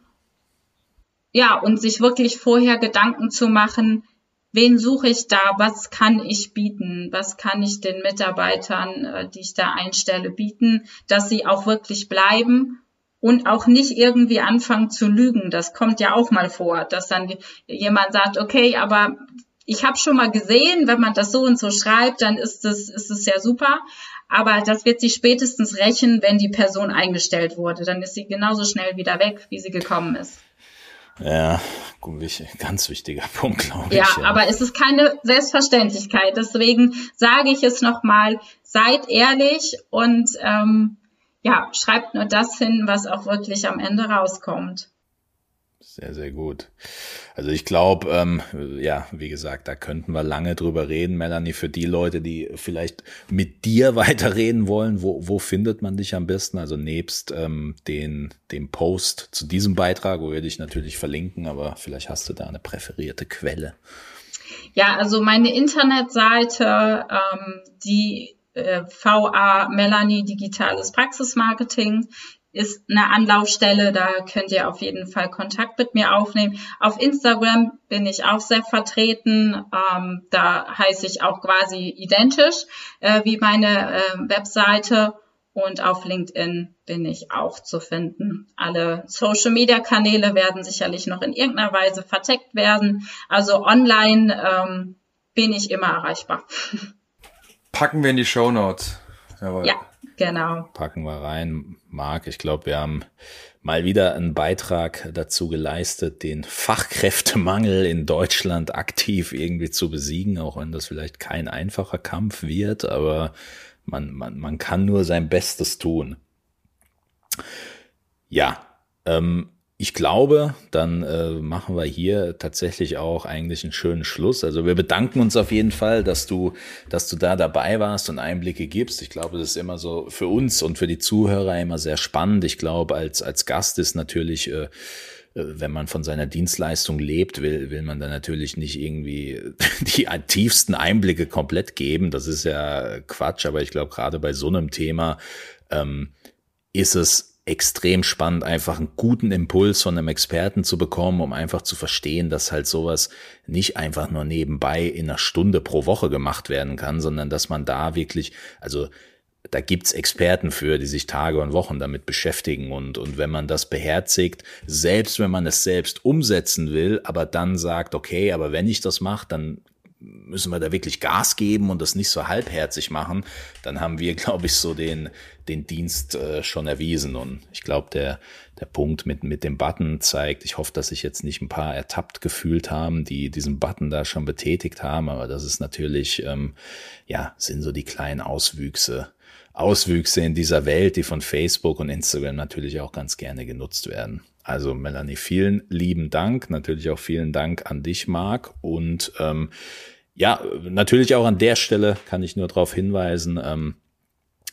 Ja, und sich wirklich vorher Gedanken zu machen, wen suche ich da, was kann ich bieten, was kann ich den Mitarbeitern, äh, die ich da einstelle, bieten, dass sie auch wirklich bleiben und auch nicht irgendwie anfangen zu lügen. Das kommt ja auch mal vor, dass dann jemand sagt, okay, aber ich habe schon mal gesehen, wenn man das so und so schreibt, dann ist es ist es ja super. Aber das wird sich spätestens rächen, wenn die Person eingestellt wurde. Dann ist sie genauso schnell wieder weg, wie sie gekommen ist. Ja, ganz wichtiger Punkt, glaube ich. Ja, aber es ist keine Selbstverständlichkeit. Deswegen sage ich es nochmal, seid ehrlich und ähm, ja, schreibt nur das hin, was auch wirklich am Ende rauskommt. Sehr, sehr gut. Also ich glaube, ähm, ja, wie gesagt, da könnten wir lange drüber reden, Melanie. Für die Leute, die vielleicht mit dir weiterreden wollen, wo, wo findet man dich am besten? Also nebst ähm, den, dem Post zu diesem Beitrag, wo wir dich natürlich verlinken, aber vielleicht hast du da eine präferierte Quelle. Ja, also meine Internetseite, ähm, die äh, VA Melanie Digitales Praxismarketing ist eine Anlaufstelle, da könnt ihr auf jeden Fall Kontakt mit mir aufnehmen. Auf Instagram bin ich auch sehr vertreten, ähm, da heiße ich auch quasi identisch äh, wie meine äh, Webseite und auf LinkedIn bin ich auch zu finden. Alle Social-Media-Kanäle werden sicherlich noch in irgendeiner Weise verteckt werden. Also online ähm, bin ich immer erreichbar. Packen wir in die Show Notes. Jawohl. Ja. Genau. Packen wir rein. Marc, ich glaube, wir haben mal wieder einen Beitrag dazu geleistet, den Fachkräftemangel in Deutschland aktiv irgendwie zu besiegen, auch wenn das vielleicht kein einfacher Kampf wird, aber man, man, man kann nur sein Bestes tun. Ja, ähm, ich glaube, dann äh, machen wir hier tatsächlich auch eigentlich einen schönen Schluss. Also wir bedanken uns auf jeden Fall, dass du, dass du da dabei warst und Einblicke gibst. Ich glaube, das ist immer so für uns und für die Zuhörer immer sehr spannend. Ich glaube, als als Gast ist natürlich äh, wenn man von seiner Dienstleistung lebt, will, will man dann natürlich nicht irgendwie die tiefsten Einblicke komplett geben. Das ist ja Quatsch, aber ich glaube, gerade bei so einem Thema ähm, ist es extrem spannend, einfach einen guten Impuls von einem Experten zu bekommen, um einfach zu verstehen, dass halt sowas nicht einfach nur nebenbei in einer Stunde pro Woche gemacht werden kann, sondern dass man da wirklich, also da gibt's Experten für, die sich Tage und Wochen damit beschäftigen und, und wenn man das beherzigt, selbst wenn man es selbst umsetzen will, aber dann sagt, okay, aber wenn ich das mache, dann müssen wir da wirklich Gas geben und das nicht so halbherzig machen, dann haben wir, glaube ich, so den, den Dienst äh, schon erwiesen. Und ich glaube, der, der Punkt mit, mit dem Button zeigt, ich hoffe, dass sich jetzt nicht ein paar ertappt gefühlt haben, die diesen Button da schon betätigt haben, aber das ist natürlich, ähm, ja, sind so die kleinen Auswüchse, Auswüchse in dieser Welt, die von Facebook und Instagram natürlich auch ganz gerne genutzt werden. Also Melanie, vielen lieben Dank. Natürlich auch vielen Dank an dich, Marc. Und ähm, ja, natürlich auch an der Stelle kann ich nur darauf hinweisen, ähm,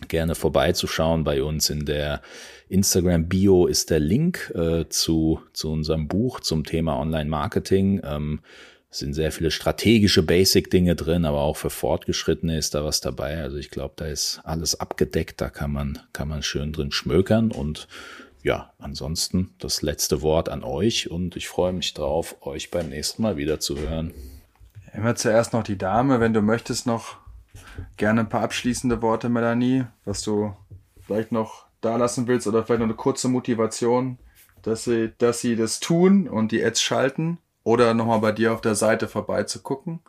gerne vorbeizuschauen. Bei uns in der Instagram-Bio ist der Link äh, zu, zu unserem Buch zum Thema Online-Marketing. Ähm, sind sehr viele strategische Basic-Dinge drin, aber auch für Fortgeschrittene ist da was dabei. Also ich glaube, da ist alles abgedeckt, da kann man, kann man schön drin schmökern und ja, ansonsten das letzte Wort an euch und ich freue mich drauf, euch beim nächsten Mal wieder zu hören. Immer zuerst noch die Dame, wenn du möchtest noch gerne ein paar abschließende Worte, Melanie, was du vielleicht noch da lassen willst oder vielleicht noch eine kurze Motivation, dass sie, dass sie das tun und die Ads schalten oder nochmal bei dir auf der Seite vorbeizugucken.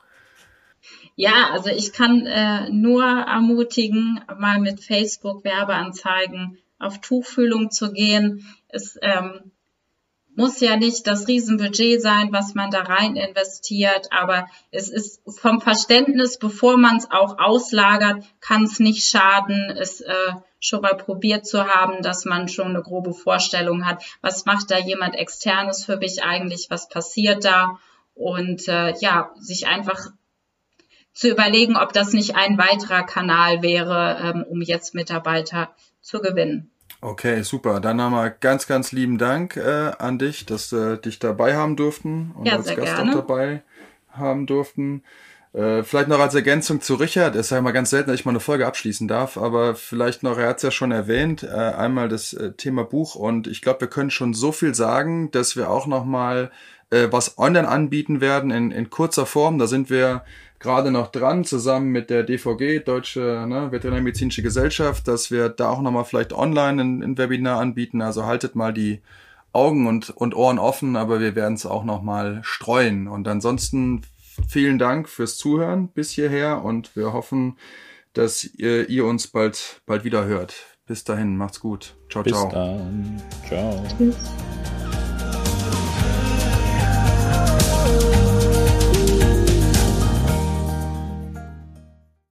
Ja, also ich kann äh, nur ermutigen, mal mit Facebook Werbeanzeigen auf Tuchfühlung zu gehen. Es ähm, muss ja nicht das Riesenbudget sein, was man da rein investiert, aber es ist vom Verständnis, bevor man es auch auslagert, kann es nicht schaden, es äh, schon mal probiert zu haben, dass man schon eine grobe Vorstellung hat, was macht da jemand externes für mich eigentlich, was passiert da und äh, ja, sich einfach zu überlegen, ob das nicht ein weiterer Kanal wäre, ähm, um jetzt Mitarbeiter zu gewinnen. Okay, super. Dann wir ganz, ganz lieben Dank äh, an dich, dass wir dich dabei haben durften und ja, als Gast gerne. auch dabei haben durften. Äh, vielleicht noch als Ergänzung zu Richard, es ist ja mal ganz selten, dass ich mal eine Folge abschließen darf, aber vielleicht noch, er hat es ja schon erwähnt, äh, einmal das äh, Thema Buch und ich glaube, wir können schon so viel sagen, dass wir auch noch mal äh, was online anbieten werden in, in kurzer Form. Da sind wir gerade noch dran, zusammen mit der DVG, Deutsche ne, Veterinärmedizinische Gesellschaft, dass wir da auch nochmal vielleicht online ein, ein, Webinar anbieten. Also haltet mal die Augen und, und Ohren offen, aber wir werden es auch nochmal streuen. Und ansonsten vielen Dank fürs Zuhören bis hierher und wir hoffen, dass ihr, ihr uns bald, bald wieder hört. Bis dahin, macht's gut. Ciao, bis ciao. Bis dann. Ciao. Tschüss.